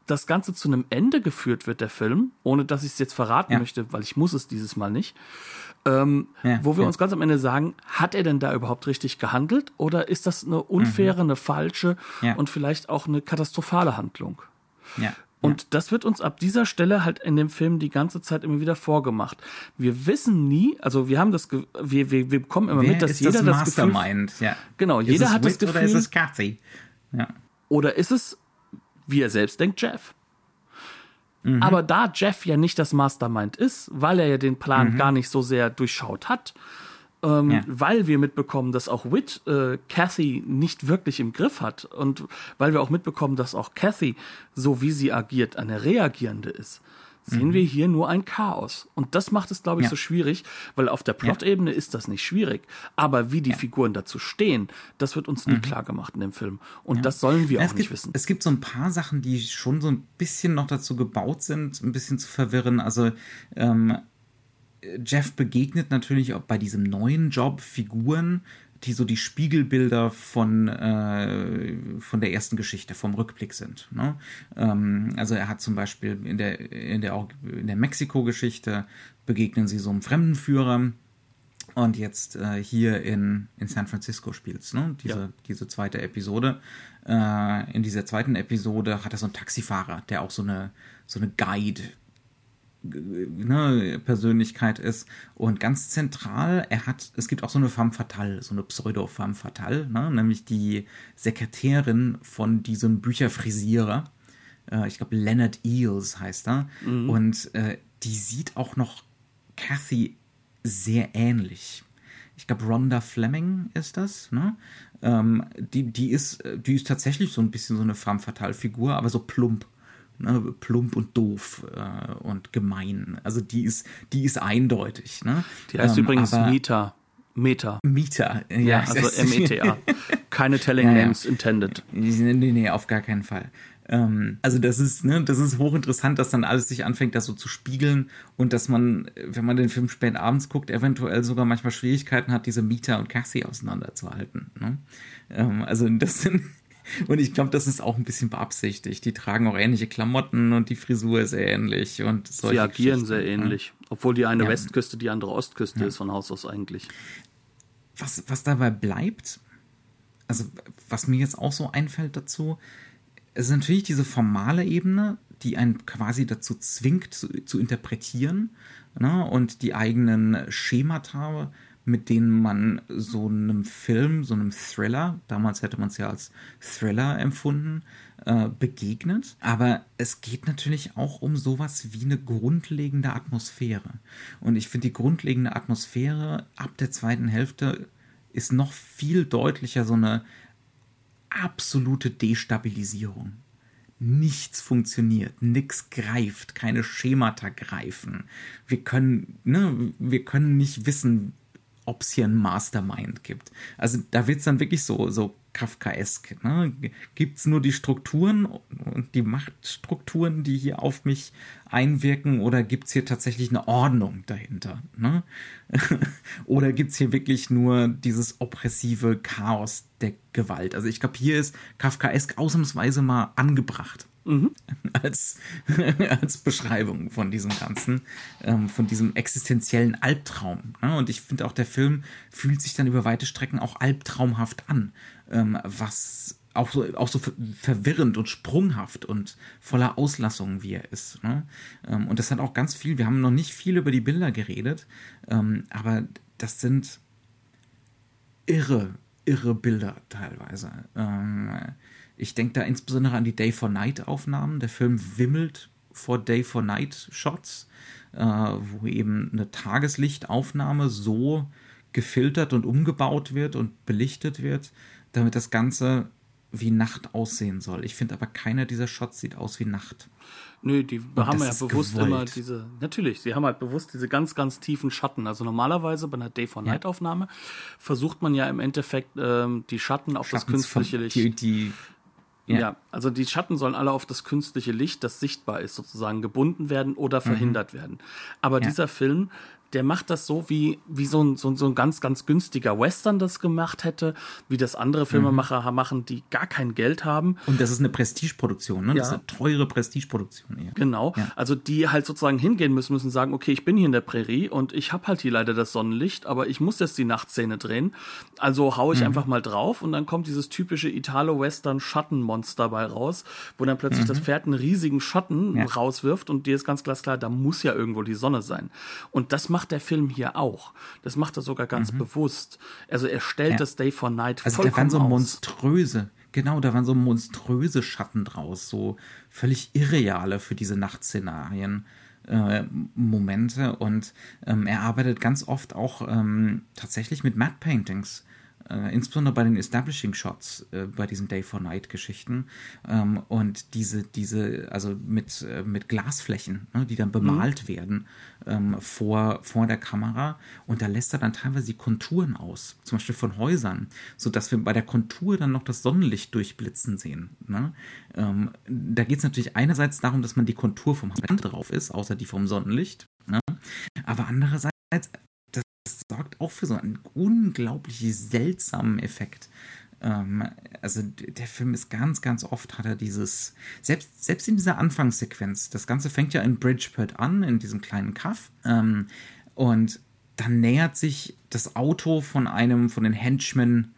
das Ganze zu einem Ende geführt wird, der Film, ohne dass ich es jetzt verraten ja. möchte, weil ich muss es dieses Mal nicht. Ähm, ja, wo wir ja. uns ganz am Ende sagen, hat er denn da überhaupt richtig gehandelt oder ist das eine unfaire, mhm. eine falsche und vielleicht auch eine katastrophale Handlung? Ja. Und das wird uns ab dieser Stelle halt in dem Film die ganze Zeit immer wieder vorgemacht. Wir wissen nie, also wir haben das, wir, wir, wir bekommen immer Wer mit, dass jeder das, das Gefühl, ja. genau, ist jeder hat das Gefühl, oder ist es Kathy? Ja. Oder ist es wie er selbst denkt, Jeff. Mhm. Aber da Jeff ja nicht das Mastermind ist, weil er ja den Plan mhm. gar nicht so sehr durchschaut hat, ähm, ja. weil wir mitbekommen, dass auch Whit äh, Kathy nicht wirklich im Griff hat und weil wir auch mitbekommen, dass auch Kathy, so wie sie agiert, eine reagierende ist, sehen mhm. wir hier nur ein Chaos. Und das macht es, glaube ich, ja. so schwierig, weil auf der Plot-Ebene ja. ist das nicht schwierig. Aber wie die ja. Figuren dazu stehen, das wird uns nie mhm. klar gemacht in dem Film. Und das sollen wir auch gibt, nicht wissen. Es gibt so ein paar Sachen, die schon so ein bisschen noch dazu gebaut sind, ein bisschen zu verwirren. Also, ähm, Jeff begegnet natürlich auch bei diesem neuen Job Figuren, die so die Spiegelbilder von, äh, von der ersten Geschichte, vom Rückblick sind. Ne? Ähm, also er hat zum Beispiel in der, in der, in der Mexiko-Geschichte begegnen sie so einem Fremdenführer, und jetzt äh, hier in, in San Francisco spielst, ne? Diese, ja. diese zweite Episode. Äh, in dieser zweiten Episode hat er so einen Taxifahrer, der auch so eine, so eine Guide ne, Persönlichkeit ist. Und ganz zentral, er hat, es gibt auch so eine femme fatale, so eine Pseudo-femme fatale, ne, nämlich die Sekretärin von diesem Bücherfrisierer. Äh, ich glaube, Leonard Eels heißt er. Mhm. Und äh, die sieht auch noch Kathy sehr ähnlich. Ich glaube, Rhonda Fleming ist das, ne? Ähm, die, die, ist, die ist tatsächlich so ein bisschen so eine femme fatale Figur, aber so plump ne, plump und doof äh, und gemein. Also die ist, die ist eindeutig. Ne? Die heißt ähm, übrigens Meta. Meta. Meta, ja. ja also M-E-T-A. Keine Telling ja, ja. Names intended. Nee, nee, nee, auf gar keinen Fall. Ähm, also das ist, ne, das ist hochinteressant, dass dann alles sich anfängt, das so zu spiegeln und dass man, wenn man den Film spät abends guckt, eventuell sogar manchmal Schwierigkeiten hat, diese Mieter und Cassie auseinanderzuhalten. Ne? Ähm, also das sind und ich glaube, das ist auch ein bisschen beabsichtigt. Die tragen auch ähnliche Klamotten und die Frisur ist ähnlich und solche Sie agieren sehr ähnlich. Ja. Obwohl die eine ja. Westküste, die andere Ostküste ja. ist von Haus aus eigentlich. Was, was dabei bleibt, also was mir jetzt auch so einfällt dazu, ist natürlich diese formale Ebene, die einen quasi dazu zwingt, zu, zu interpretieren ne, und die eigenen Schemata mit denen man so einem Film, so einem Thriller, damals hätte man es ja als Thriller empfunden, äh, begegnet. Aber es geht natürlich auch um sowas wie eine grundlegende Atmosphäre. Und ich finde, die grundlegende Atmosphäre ab der zweiten Hälfte ist noch viel deutlicher so eine absolute Destabilisierung nichts funktioniert, nichts greift, keine Schemata greifen. Wir können, ne, wir können nicht wissen, ob es hier ein Mastermind gibt. Also da wird es dann wirklich so, so Kafkaesk. Ne? Gibt es nur die Strukturen und die Machtstrukturen, die hier auf mich einwirken, oder gibt es hier tatsächlich eine Ordnung dahinter? Ne? oder gibt es hier wirklich nur dieses oppressive Chaos der Gewalt? Also ich glaube, hier ist Kafkaesk ausnahmsweise mal angebracht. Mhm. Als, als Beschreibung von diesem Ganzen, ähm, von diesem existenziellen Albtraum. Ne? Und ich finde auch, der Film fühlt sich dann über weite Strecken auch albtraumhaft an ähm, was auch so, auch so verwirrend und sprunghaft und voller Auslassungen, wie er ist. Ne? Ähm, und das hat auch ganz viel, wir haben noch nicht viel über die Bilder geredet, ähm, aber das sind irre, irre Bilder teilweise. Ich denke da insbesondere an die Day for Night Aufnahmen. Der Film wimmelt vor Day for Night Shots, äh, wo eben eine Tageslichtaufnahme so gefiltert und umgebaut wird und belichtet wird, damit das Ganze wie Nacht aussehen soll. Ich finde aber keiner dieser Shots sieht aus wie Nacht. Nö, die Und haben ja bewusst gewollt. immer diese, natürlich, sie haben halt bewusst diese ganz, ganz tiefen Schatten. Also normalerweise bei einer Day-for-Night-Aufnahme ja. versucht man ja im Endeffekt ähm, die Schatten auf Schatten das künstliche Licht. Die, die ja. ja. also die Schatten sollen alle auf das künstliche Licht, das sichtbar ist, sozusagen gebunden werden oder mhm. verhindert mhm. werden. Aber ja. dieser Film der macht das so, wie, wie so, ein, so, so ein ganz, ganz günstiger Western das gemacht hätte, wie das andere Filmemacher mhm. machen, die gar kein Geld haben. Und das ist eine Prestigeproduktion, ne? Das ist eine teure Prestigeproduktion. Eher. Genau. Ja. Also die halt sozusagen hingehen müssen, müssen sagen, okay, ich bin hier in der Prärie und ich habe halt hier leider das Sonnenlicht, aber ich muss jetzt die Nachtszene drehen. Also haue ich mhm. einfach mal drauf und dann kommt dieses typische Italo-Western-Schattenmonster bei raus, wo dann plötzlich mhm. das Pferd einen riesigen Schatten ja. rauswirft und dir ist ganz glasklar, da muss ja irgendwo die Sonne sein. Und das macht der Film hier auch. Das macht er sogar ganz mhm. bewusst. Also er stellt ja. das Day for Night also vollkommen da waren so aus. monströse, genau, da waren so monströse Schatten draus, so völlig irreale für diese Nachtszenarien. Äh, Momente und ähm, er arbeitet ganz oft auch ähm, tatsächlich mit Matte Paintings äh, insbesondere bei den Establishing Shots, äh, bei diesen Day for Night Geschichten ähm, und diese, diese, also mit, äh, mit Glasflächen, ne, die dann bemalt mhm. werden ähm, vor, vor der Kamera und da lässt er dann teilweise die Konturen aus, zum Beispiel von Häusern, sodass wir bei der Kontur dann noch das Sonnenlicht durchblitzen sehen. Ne? Ähm, da geht es natürlich einerseits darum, dass man die Kontur vom Hand drauf ist, außer die vom Sonnenlicht, ne? aber andererseits sorgt auch für so einen unglaublich seltsamen Effekt. Ähm, also der Film ist ganz, ganz oft hat er dieses, selbst, selbst in dieser Anfangssequenz, das Ganze fängt ja in Bridgeport an, in diesem kleinen Kaff. Ähm, und dann nähert sich das Auto von einem von den Henchmen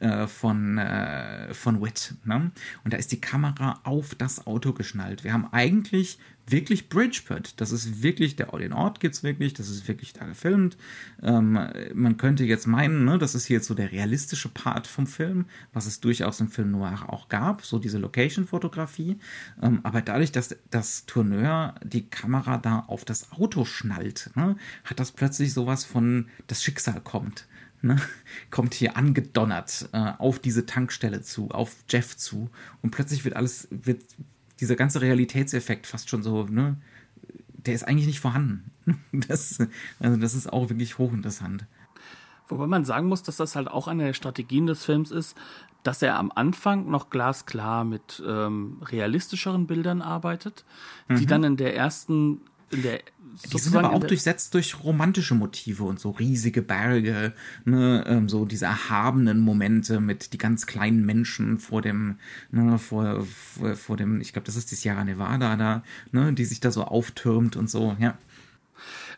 äh, von, äh, von Wit. Ne? Und da ist die Kamera auf das Auto geschnallt. Wir haben eigentlich wirklich Bridgeport. Das ist wirklich, der, den Ort gibt es wirklich, das ist wirklich da gefilmt. Ähm, man könnte jetzt meinen, ne, das ist hier jetzt so der realistische Part vom Film, was es durchaus im Film Noir auch gab, so diese Location-Fotografie. Ähm, aber dadurch, dass das Tourneur die Kamera da auf das Auto schnallt, ne, hat das plötzlich sowas von das Schicksal kommt. Ne, kommt hier angedonnert äh, auf diese Tankstelle zu, auf Jeff zu und plötzlich wird alles, wird, dieser ganze Realitätseffekt fast schon so, ne, der ist eigentlich nicht vorhanden. Das, also das ist auch wirklich hochinteressant. Wobei man sagen muss, dass das halt auch eine der Strategien des Films ist, dass er am Anfang noch glasklar mit ähm, realistischeren Bildern arbeitet, die mhm. dann in der ersten der die sind aber auch durchsetzt durch romantische Motive und so riesige Berge, ne, ähm, so diese erhabenen Momente mit die ganz kleinen Menschen vor dem, ne, vor, vor, vor dem, ich glaube, das ist die Sierra Nevada da, ne, die sich da so auftürmt und so, ja.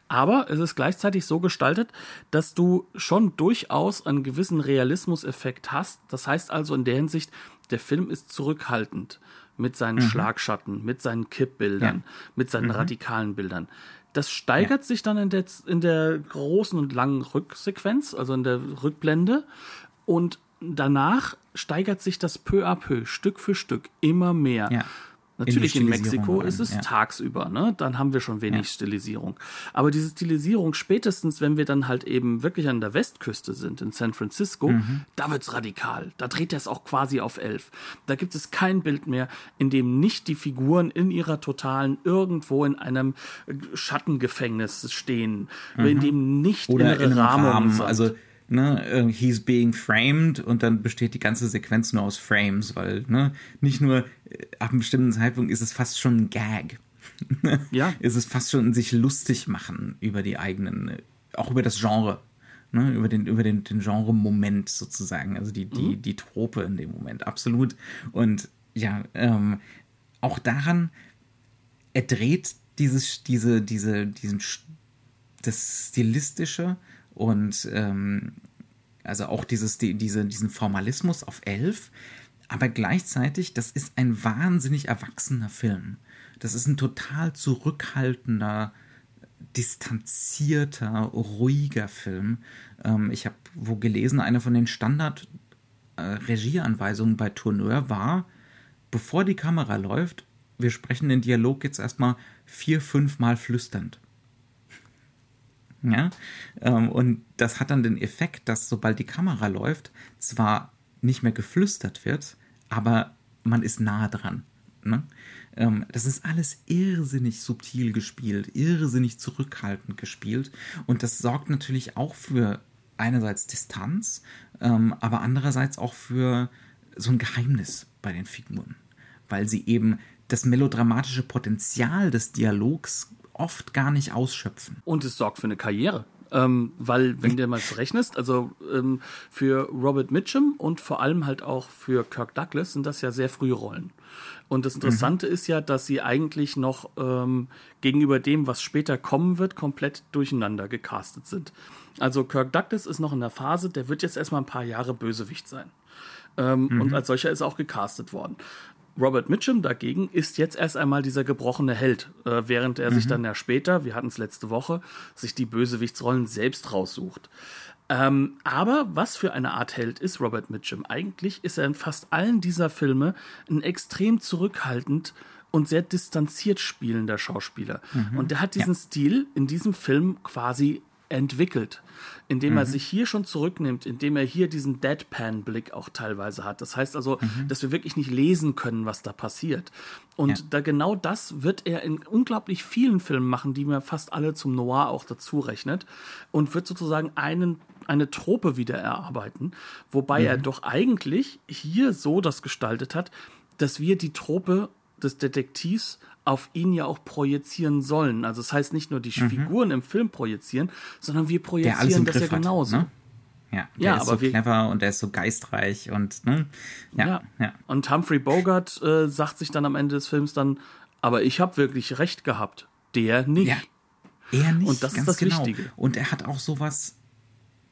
Aber es ist gleichzeitig so gestaltet, dass du schon durchaus einen gewissen Realismuseffekt hast. Das heißt also in der Hinsicht, der Film ist zurückhaltend mit seinen mhm. Schlagschatten, mit seinen Kippbildern, ja. mit seinen mhm. radikalen Bildern. Das steigert ja. sich dann in der, in der großen und langen Rücksequenz, also in der Rückblende. Und danach steigert sich das peu à peu, Stück für Stück, immer mehr. Ja. Natürlich in, in Mexiko ist es ja. tagsüber, ne? Dann haben wir schon wenig ja. Stilisierung. Aber diese Stilisierung spätestens, wenn wir dann halt eben wirklich an der Westküste sind, in San Francisco, mhm. da wird's radikal. Da dreht er es auch quasi auf elf. Da gibt es kein Bild mehr, in dem nicht die Figuren in ihrer totalen irgendwo in einem Schattengefängnis stehen, mhm. in dem nicht Oder innere in Rahmen, Rahmen sind. Also ne, äh, he's being framed und dann besteht die ganze Sequenz nur aus Frames, weil ne, nicht nur äh, ab einem bestimmten Zeitpunkt ist es fast schon ein Gag. Ja. ist es fast schon sich lustig machen über die eigenen, äh, auch über das Genre. Ne, über den, über den, den Genre-Moment sozusagen, also die, die, die Trope in dem Moment, absolut. Und ja, ähm, auch daran, er dreht dieses, diese, diese, diesen, das Stilistische und ähm, also auch dieses, die, diese, diesen Formalismus auf elf, aber gleichzeitig, das ist ein wahnsinnig erwachsener Film. Das ist ein total zurückhaltender, distanzierter, ruhiger Film. Ähm, ich habe wo gelesen, eine von den Standard-Regieanweisungen äh, bei Tourneur war, bevor die Kamera läuft, wir sprechen den Dialog jetzt erstmal vier, fünf Mal flüsternd. Ja, ähm, und das hat dann den Effekt, dass sobald die Kamera läuft, zwar nicht mehr geflüstert wird, aber man ist nah dran. Ne? Ähm, das ist alles irrsinnig subtil gespielt, irrsinnig zurückhaltend gespielt und das sorgt natürlich auch für einerseits Distanz, ähm, aber andererseits auch für so ein Geheimnis bei den Figuren, weil sie eben das melodramatische Potenzial des Dialogs oft gar nicht ausschöpfen. Und es sorgt für eine Karriere. Ähm, weil, wenn du mal rechnest, also ähm, für Robert Mitchum und vor allem halt auch für Kirk Douglas sind das ja sehr frühe Rollen. Und das Interessante mhm. ist ja, dass sie eigentlich noch ähm, gegenüber dem, was später kommen wird, komplett durcheinander gecastet sind. Also Kirk Douglas ist noch in der Phase, der wird jetzt erstmal ein paar Jahre Bösewicht sein. Ähm, mhm. Und als solcher ist er auch gecastet worden. Robert Mitchum dagegen ist jetzt erst einmal dieser gebrochene Held, äh, während er mhm. sich dann ja später, wir hatten es letzte Woche, sich die Bösewichtsrollen selbst raussucht. Ähm, aber was für eine Art Held ist Robert Mitchum? Eigentlich ist er in fast allen dieser Filme ein extrem zurückhaltend und sehr distanziert spielender Schauspieler. Mhm. Und der hat diesen ja. Stil in diesem Film quasi entwickelt, indem mhm. er sich hier schon zurücknimmt, indem er hier diesen Deadpan-Blick auch teilweise hat. Das heißt also, mhm. dass wir wirklich nicht lesen können, was da passiert. Und ja. da genau das wird er in unglaublich vielen Filmen machen, die mir fast alle zum Noir auch dazu rechnet und wird sozusagen einen eine Trope wieder erarbeiten, wobei mhm. er doch eigentlich hier so das gestaltet hat, dass wir die Trope des Detektivs auf ihn ja auch projizieren sollen. Also das heißt nicht nur die mhm. Figuren im Film projizieren, sondern wir projizieren das ja genauso. Hat, ne? Ja, der ja, ist so clever und der ist so geistreich und ne? ja, ja. ja. Und Humphrey Bogart äh, sagt sich dann am Ende des Films dann, aber ich habe wirklich recht gehabt, der nicht. Ja, er nicht. Und das ist das genau. Wichtige. Und er hat auch sowas.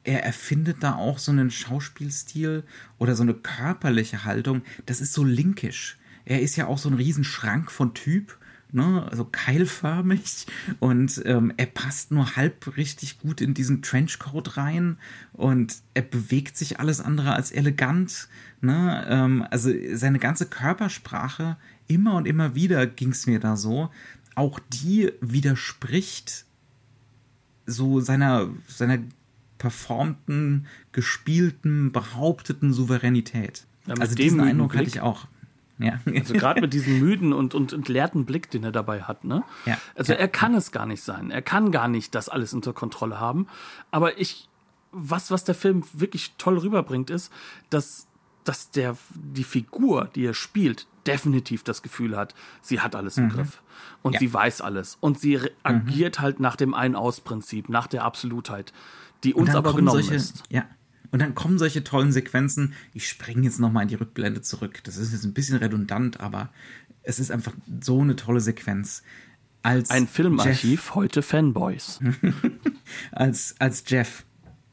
Er erfindet da auch so einen Schauspielstil oder so eine körperliche Haltung. Das ist so linkisch. Er ist ja auch so ein Riesenschrank von Typ ne, also keilförmig und ähm, er passt nur halb richtig gut in diesen Trenchcoat rein und er bewegt sich alles andere als elegant. Ne? Ähm, also seine ganze Körpersprache, immer und immer wieder ging es mir da so, auch die widerspricht so seiner, seiner performten, gespielten, behaupteten Souveränität. Ja, also diesen Eindruck Blick. hatte ich auch. Ja. Also gerade mit diesem müden und, und entleerten Blick, den er dabei hat, ne? Ja. Also ja. er kann es gar nicht sein. Er kann gar nicht das alles unter Kontrolle haben. Aber ich, was, was der Film wirklich toll rüberbringt, ist, dass, dass der, die Figur, die er spielt, definitiv das Gefühl hat, sie hat alles im mhm. Griff. Und ja. sie weiß alles. Und sie mhm. agiert halt nach dem Ein-Aus-Prinzip, nach der Absolutheit, die uns aber genommen solche, ist. Ja, und dann kommen solche tollen Sequenzen. Ich springe jetzt nochmal in die Rückblende zurück. Das ist jetzt ein bisschen redundant, aber es ist einfach so eine tolle Sequenz. Als ein Filmarchiv, Jeff, heute Fanboys. als, als Jeff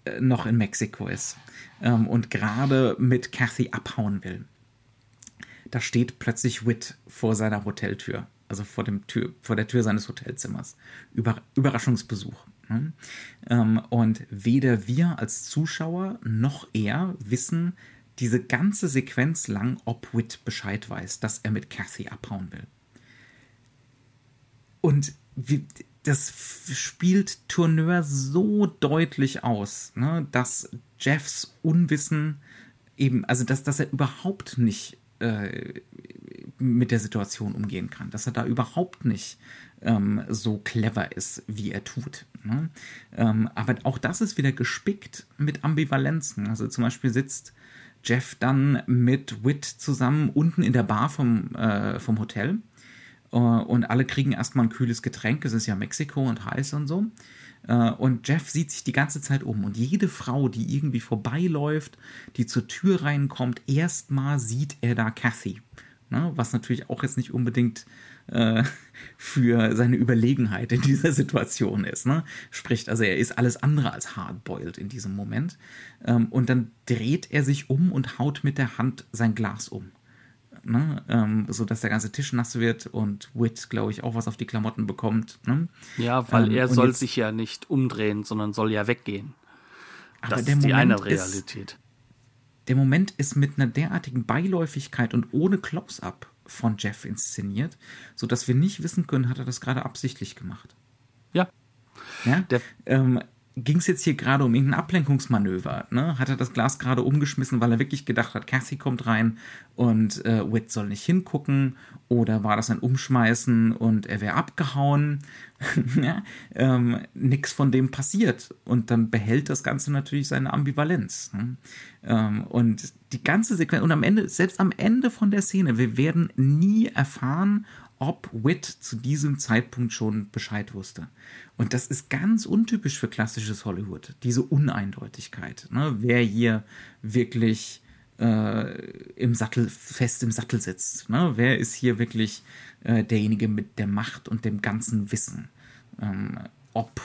äh, noch in Mexiko ist ähm, und gerade mit Kathy abhauen will. Da steht plötzlich Witt vor seiner Hoteltür, also vor, dem Tür, vor der Tür seines Hotelzimmers. Über, Überraschungsbesuch. Ne? Ähm, und weder wir als Zuschauer noch er wissen diese ganze Sequenz lang, ob Witt Bescheid weiß, dass er mit Cathy abhauen will. Und das spielt Tourneur so deutlich aus, ne, dass Jeffs Unwissen eben, also dass, dass er überhaupt nicht äh, mit der Situation umgehen kann, dass er da überhaupt nicht ähm, so clever ist, wie er tut. Ne? Ähm, aber auch das ist wieder gespickt mit Ambivalenzen. Also zum Beispiel sitzt Jeff dann mit Whit zusammen unten in der Bar vom, äh, vom Hotel äh, und alle kriegen erstmal ein kühles Getränk. Es ist ja Mexiko und heiß und so. Äh, und Jeff sieht sich die ganze Zeit um und jede Frau, die irgendwie vorbeiläuft, die zur Tür reinkommt, erstmal sieht er da Kathy. Ne? Was natürlich auch jetzt nicht unbedingt äh, für seine Überlegenheit in dieser Situation ist. Ne? Spricht, also er ist alles andere als hardboiled in diesem Moment. Ähm, und dann dreht er sich um und haut mit der Hand sein Glas um. Ne? Ähm, so dass der ganze Tisch nass wird und Wit, glaube ich, auch was auf die Klamotten bekommt. Ne? Ja, weil ähm, er soll sich ja nicht umdrehen, sondern soll ja weggehen. Das ist die Moment eine Realität. Ist, der Moment ist mit einer derartigen Beiläufigkeit und ohne Close-up von Jeff inszeniert, sodass wir nicht wissen können, hat er das gerade absichtlich gemacht. Ja. Ja. Der, ähm, ging es jetzt hier gerade um irgendein Ablenkungsmanöver? Ne? Hat er das Glas gerade umgeschmissen, weil er wirklich gedacht hat, Cassie kommt rein und äh, Whit soll nicht hingucken? Oder war das ein Umschmeißen und er wäre abgehauen? ja? ähm, nix von dem passiert. Und dann behält das Ganze natürlich seine Ambivalenz. Ne? Ähm, und die ganze Sequenz, und am Ende, selbst am Ende von der Szene, wir werden nie erfahren, ob Whit zu diesem Zeitpunkt schon Bescheid wusste. Und das ist ganz untypisch für klassisches Hollywood, diese Uneindeutigkeit. Ne? Wer hier wirklich äh, im Sattel, fest im Sattel sitzt. Ne? Wer ist hier wirklich äh, derjenige mit der Macht und dem ganzen Wissen? Ähm, ob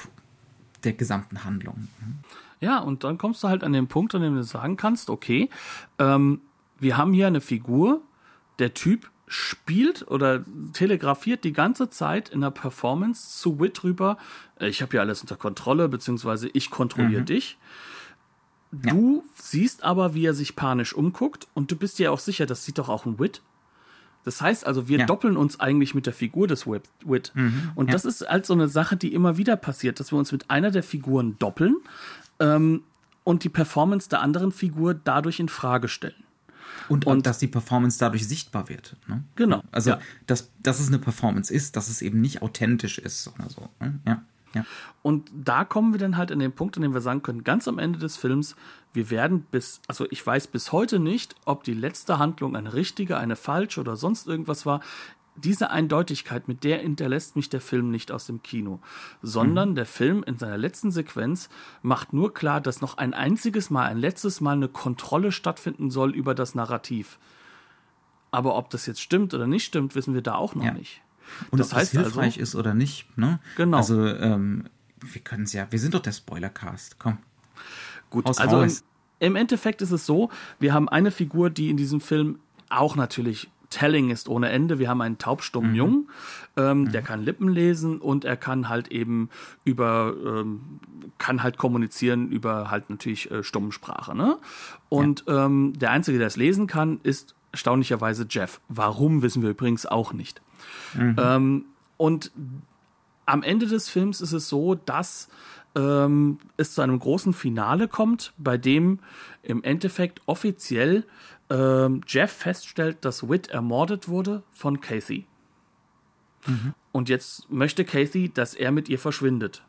der gesamten Handlung. Ne? Ja, und dann kommst du halt an den Punkt, an dem du sagen kannst, okay, ähm, wir haben hier eine Figur, der Typ spielt oder telegrafiert die ganze Zeit in der Performance zu Wit rüber, äh, ich habe ja alles unter Kontrolle, beziehungsweise ich kontrolliere mhm. dich. Du ja. siehst aber, wie er sich panisch umguckt und du bist dir auch sicher, das sieht doch auch ein Wit. Das heißt also, wir ja. doppeln uns eigentlich mit der Figur des Wit. Mhm. Und ja. das ist halt so eine Sache, die immer wieder passiert, dass wir uns mit einer der Figuren doppeln ähm, und die Performance der anderen Figur dadurch in Frage stellen. Und, und dass die Performance dadurch sichtbar wird. Ne? Genau. Also, ja. dass, dass es eine Performance ist, dass es eben nicht authentisch ist oder so. Ne? Ja. Ja. Und da kommen wir dann halt an den Punkt, an dem wir sagen können, ganz am Ende des Films, wir werden bis, also ich weiß bis heute nicht, ob die letzte Handlung eine richtige, eine falsche oder sonst irgendwas war diese Eindeutigkeit, mit der hinterlässt mich der Film nicht aus dem Kino, sondern mhm. der Film in seiner letzten Sequenz macht nur klar, dass noch ein einziges Mal, ein letztes Mal eine Kontrolle stattfinden soll über das Narrativ. Aber ob das jetzt stimmt oder nicht stimmt, wissen wir da auch noch ja. nicht. Und das ob heißt das hilfreich also, ist oder nicht, ne? Genau. Also, ähm, wir können es ja, wir sind doch der Spoilercast, komm. Gut, Haus also im, im Endeffekt ist es so, wir haben eine Figur, die in diesem Film auch natürlich Telling ist ohne Ende. Wir haben einen taubstummen mhm. Jungen, ähm, mhm. der kann Lippen lesen und er kann halt eben über, ähm, kann halt kommunizieren über halt natürlich äh, Stummensprache. Ne? Und ja. ähm, der Einzige, der es lesen kann, ist erstaunlicherweise Jeff. Warum, wissen wir übrigens auch nicht. Mhm. Ähm, und am Ende des Films ist es so, dass ähm, es zu einem großen Finale kommt, bei dem im Endeffekt offiziell ähm, Jeff feststellt, dass Whit ermordet wurde von Kathy. Mhm. Und jetzt möchte Kathy, dass er mit ihr verschwindet.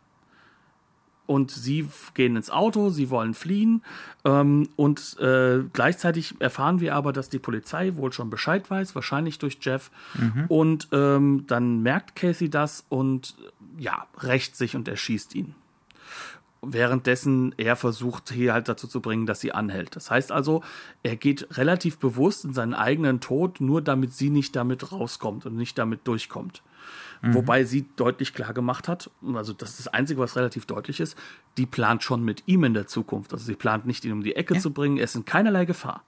Und sie gehen ins Auto, sie wollen fliehen. Ähm, und äh, gleichzeitig erfahren wir aber, dass die Polizei wohl schon Bescheid weiß, wahrscheinlich durch Jeff. Mhm. Und ähm, dann merkt Kathy das und ja, rächt sich und erschießt ihn währenddessen er versucht, hier halt dazu zu bringen, dass sie anhält. Das heißt also, er geht relativ bewusst in seinen eigenen Tod, nur damit sie nicht damit rauskommt und nicht damit durchkommt. Mhm. Wobei sie deutlich klar gemacht hat, also das ist das Einzige, was relativ deutlich ist, die plant schon mit ihm in der Zukunft. Also sie plant nicht, ihn um die Ecke ja. zu bringen, er ist in keinerlei Gefahr.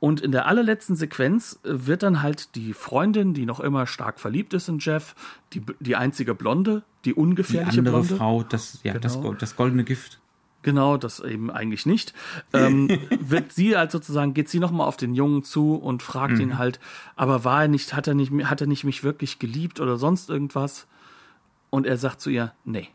Und in der allerletzten Sequenz äh, wird dann halt die Freundin, die noch immer stark verliebt ist in Jeff, die, die einzige Blonde, die ungefährliche die andere Blonde. Frau, das, ja, genau. das, das goldene Gift. Genau, das eben eigentlich nicht. Ähm, wird sie halt sozusagen, geht sie nochmal auf den Jungen zu und fragt mhm. ihn halt, aber war er nicht, hat er nicht, hat er nicht mich wirklich geliebt oder sonst irgendwas? Und er sagt zu ihr, nee,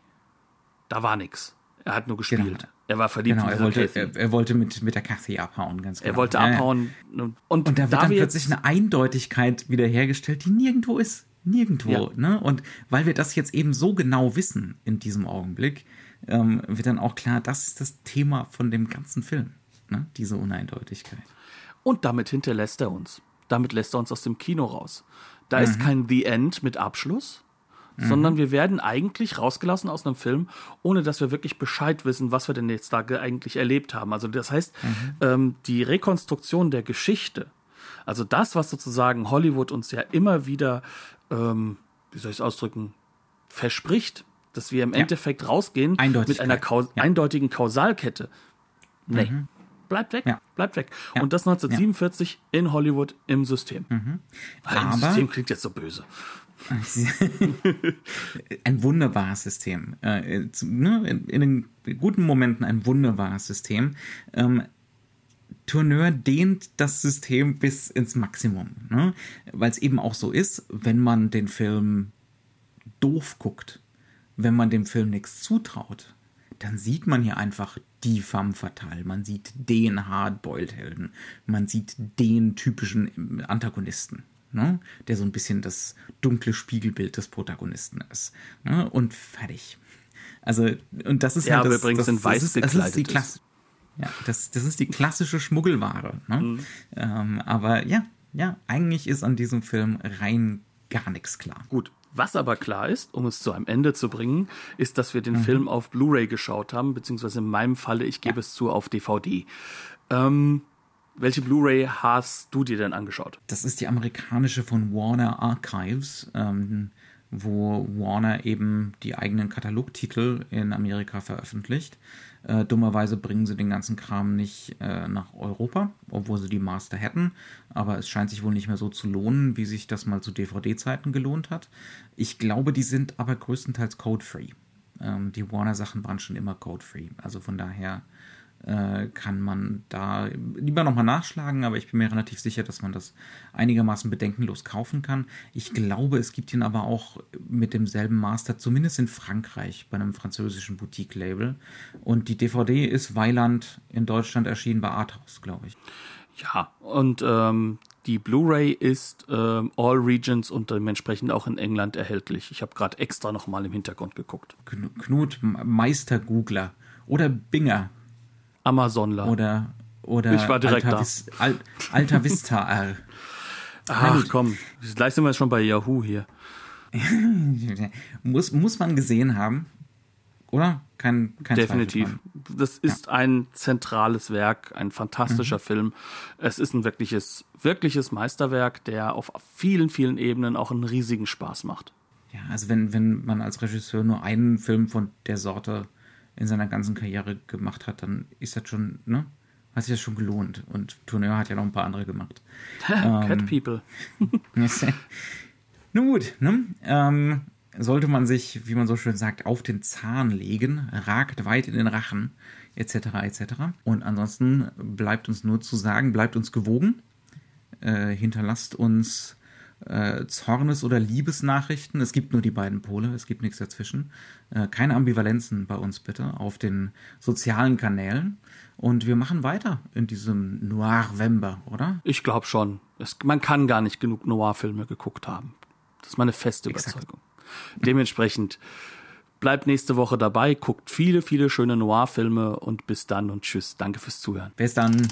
da war nix. Er hat nur gespielt. Genau. Er war verliebt Genau, er wollte, er, er wollte mit, mit der Kathy abhauen, ganz genau. Er wollte Ja, ja. abhauen. Und, und, da wird da dann plötzlich eine Eindeutigkeit wiederhergestellt, die nirgendwo ist. Nirgendwo. Ja. Ne? Und weil wir das jetzt eben so genau wissen in diesem Augenblick, ähm, wird dann auch klar, das ist das Thema von dem ganzen Film. Ne? Diese Uneindeutigkeit. und damit hinterlässt er uns. Damit lässt er uns aus dem Kino raus. Da Mhm. ist kein The End mit Abschluss, sondern wir werden eigentlich rausgelassen aus einem Film, ohne dass wir wirklich Bescheid wissen, was wir denn jetzt da ge- eigentlich erlebt haben. Also das heißt, Mhm. ähm, die Rekonstruktion der Geschichte, also das, was sozusagen Hollywood uns ja immer wieder, ähm, wie soll ich es ausdrücken, verspricht, dass wir im Endeffekt rausgehen mit einer Kau Ja. Mhm. eindeutigen Kausalkette. Nee. Bleibt weg, Ja. bleibt weg. Ja. Und das 1947 in Hollywood im System. Im Mhm. Aber- System klingt jetzt so böse. ein wunderbares System. Äh, zu- ne, in, in den guten Momenten ein wunderbares System. Ähm, Tourneur dehnt das System bis ins Maximum. Ne? Weil es eben auch so ist, wenn man den Film doof guckt, wenn man dem Film nichts zutraut, dann sieht man hier einfach die femme fatale. Man sieht den Hardboiled-Helden. Man sieht den typischen Antagonisten. Ne? Der so ein bisschen das dunkle Spiegelbild des Protagonisten ist. Ne? Und fertig. Also, und das ist Ja, halt aber das, übrigens das, in das weiß das ist die gekleidet ist. Klasse. Ja, das, das ist die klassische Schmuggelware. Ne? Mhm. Ähm, aber ja, ja, eigentlich ist an diesem Film rein gar nichts klar. Gut. Was aber klar ist, um es zu einem Ende zu bringen, ist, dass wir den Mhm. Film auf Blu-ray geschaut haben, beziehungsweise in meinem Falle, ich gebe es zu, auf DVD. Ähm, welche Blu-ray hast du dir denn angeschaut? Das ist die amerikanische von Warner Archives, ähm, wo Warner eben die eigenen Katalogtitel in Amerika veröffentlicht. Äh, dummerweise bringen sie den ganzen Kram nicht äh, nach Europa, obwohl sie die Master hätten. Aber es scheint sich wohl nicht mehr so zu lohnen, wie sich das mal zu DVD-Zeiten gelohnt hat. Ich glaube, die sind aber größtenteils code-free. Ähm, die Warner-Sachen waren schon immer code-free. Also von daher äh, kann man da lieber nochmal nachschlagen, aber ich bin mir relativ sicher, dass man das einigermaßen bedenkenlos kaufen kann. Ich glaube, es gibt ihn aber auch mit demselben Master, zumindest in Frankreich, bei einem französischen Boutique-Label. Und die DVD ist Weiland in Deutschland erschienen bei Arthouse, glaube ich. Ja, und ähm, die Blu-ray ist ähm, All Regions und dementsprechend auch in England erhältlich. Ich habe gerade extra noch mal im Hintergrund geguckt. Kn- Knut Meister-Googler oder Binger Amazonler. oder, oder Ich war direkt Alta, da. Vis Al Alta Vista R. Ach komm, gleich sind wir schon bei Yahoo hier. muss, muss man gesehen haben, oder? Kein, kein Definitiv. Das ist ein zentrales Werk, ein fantastischer Mhm. Film. Es ist ein wirkliches, wirkliches Meisterwerk, der auf vielen, vielen Ebenen auch einen riesigen Spaß macht. Ja, also wenn, wenn man als Regisseur nur einen Film von der Sorte in seiner ganzen Karriere gemacht hat, dann ist das schon, ne? Hat sich das schon gelohnt. Und Tourneur hat ja noch ein paar andere gemacht. Cat People. Nun gut, ne? Ähm, sollte man sich, wie man so schön sagt, auf den Zahn legen, ragt weit in den Rachen, etc., etc. Und ansonsten bleibt uns nur zu sagen, bleibt uns gewogen, äh, hinterlasst uns äh, Zornes- oder Liebesnachrichten. Es gibt nur die beiden Pole, es gibt nichts dazwischen. Äh, keine Ambivalenzen bei uns bitte auf den sozialen Kanälen. Und wir machen weiter in diesem Noir-Wember, oder? Ich glaube schon. Es, man kann gar nicht genug Noir-Filme geguckt haben. Das ist meine feste Exakt. Überzeugung. Dementsprechend bleibt nächste Woche dabei, guckt viele, viele schöne Noir-Filme und bis dann und tschüss. Danke fürs Zuhören. Bis dann.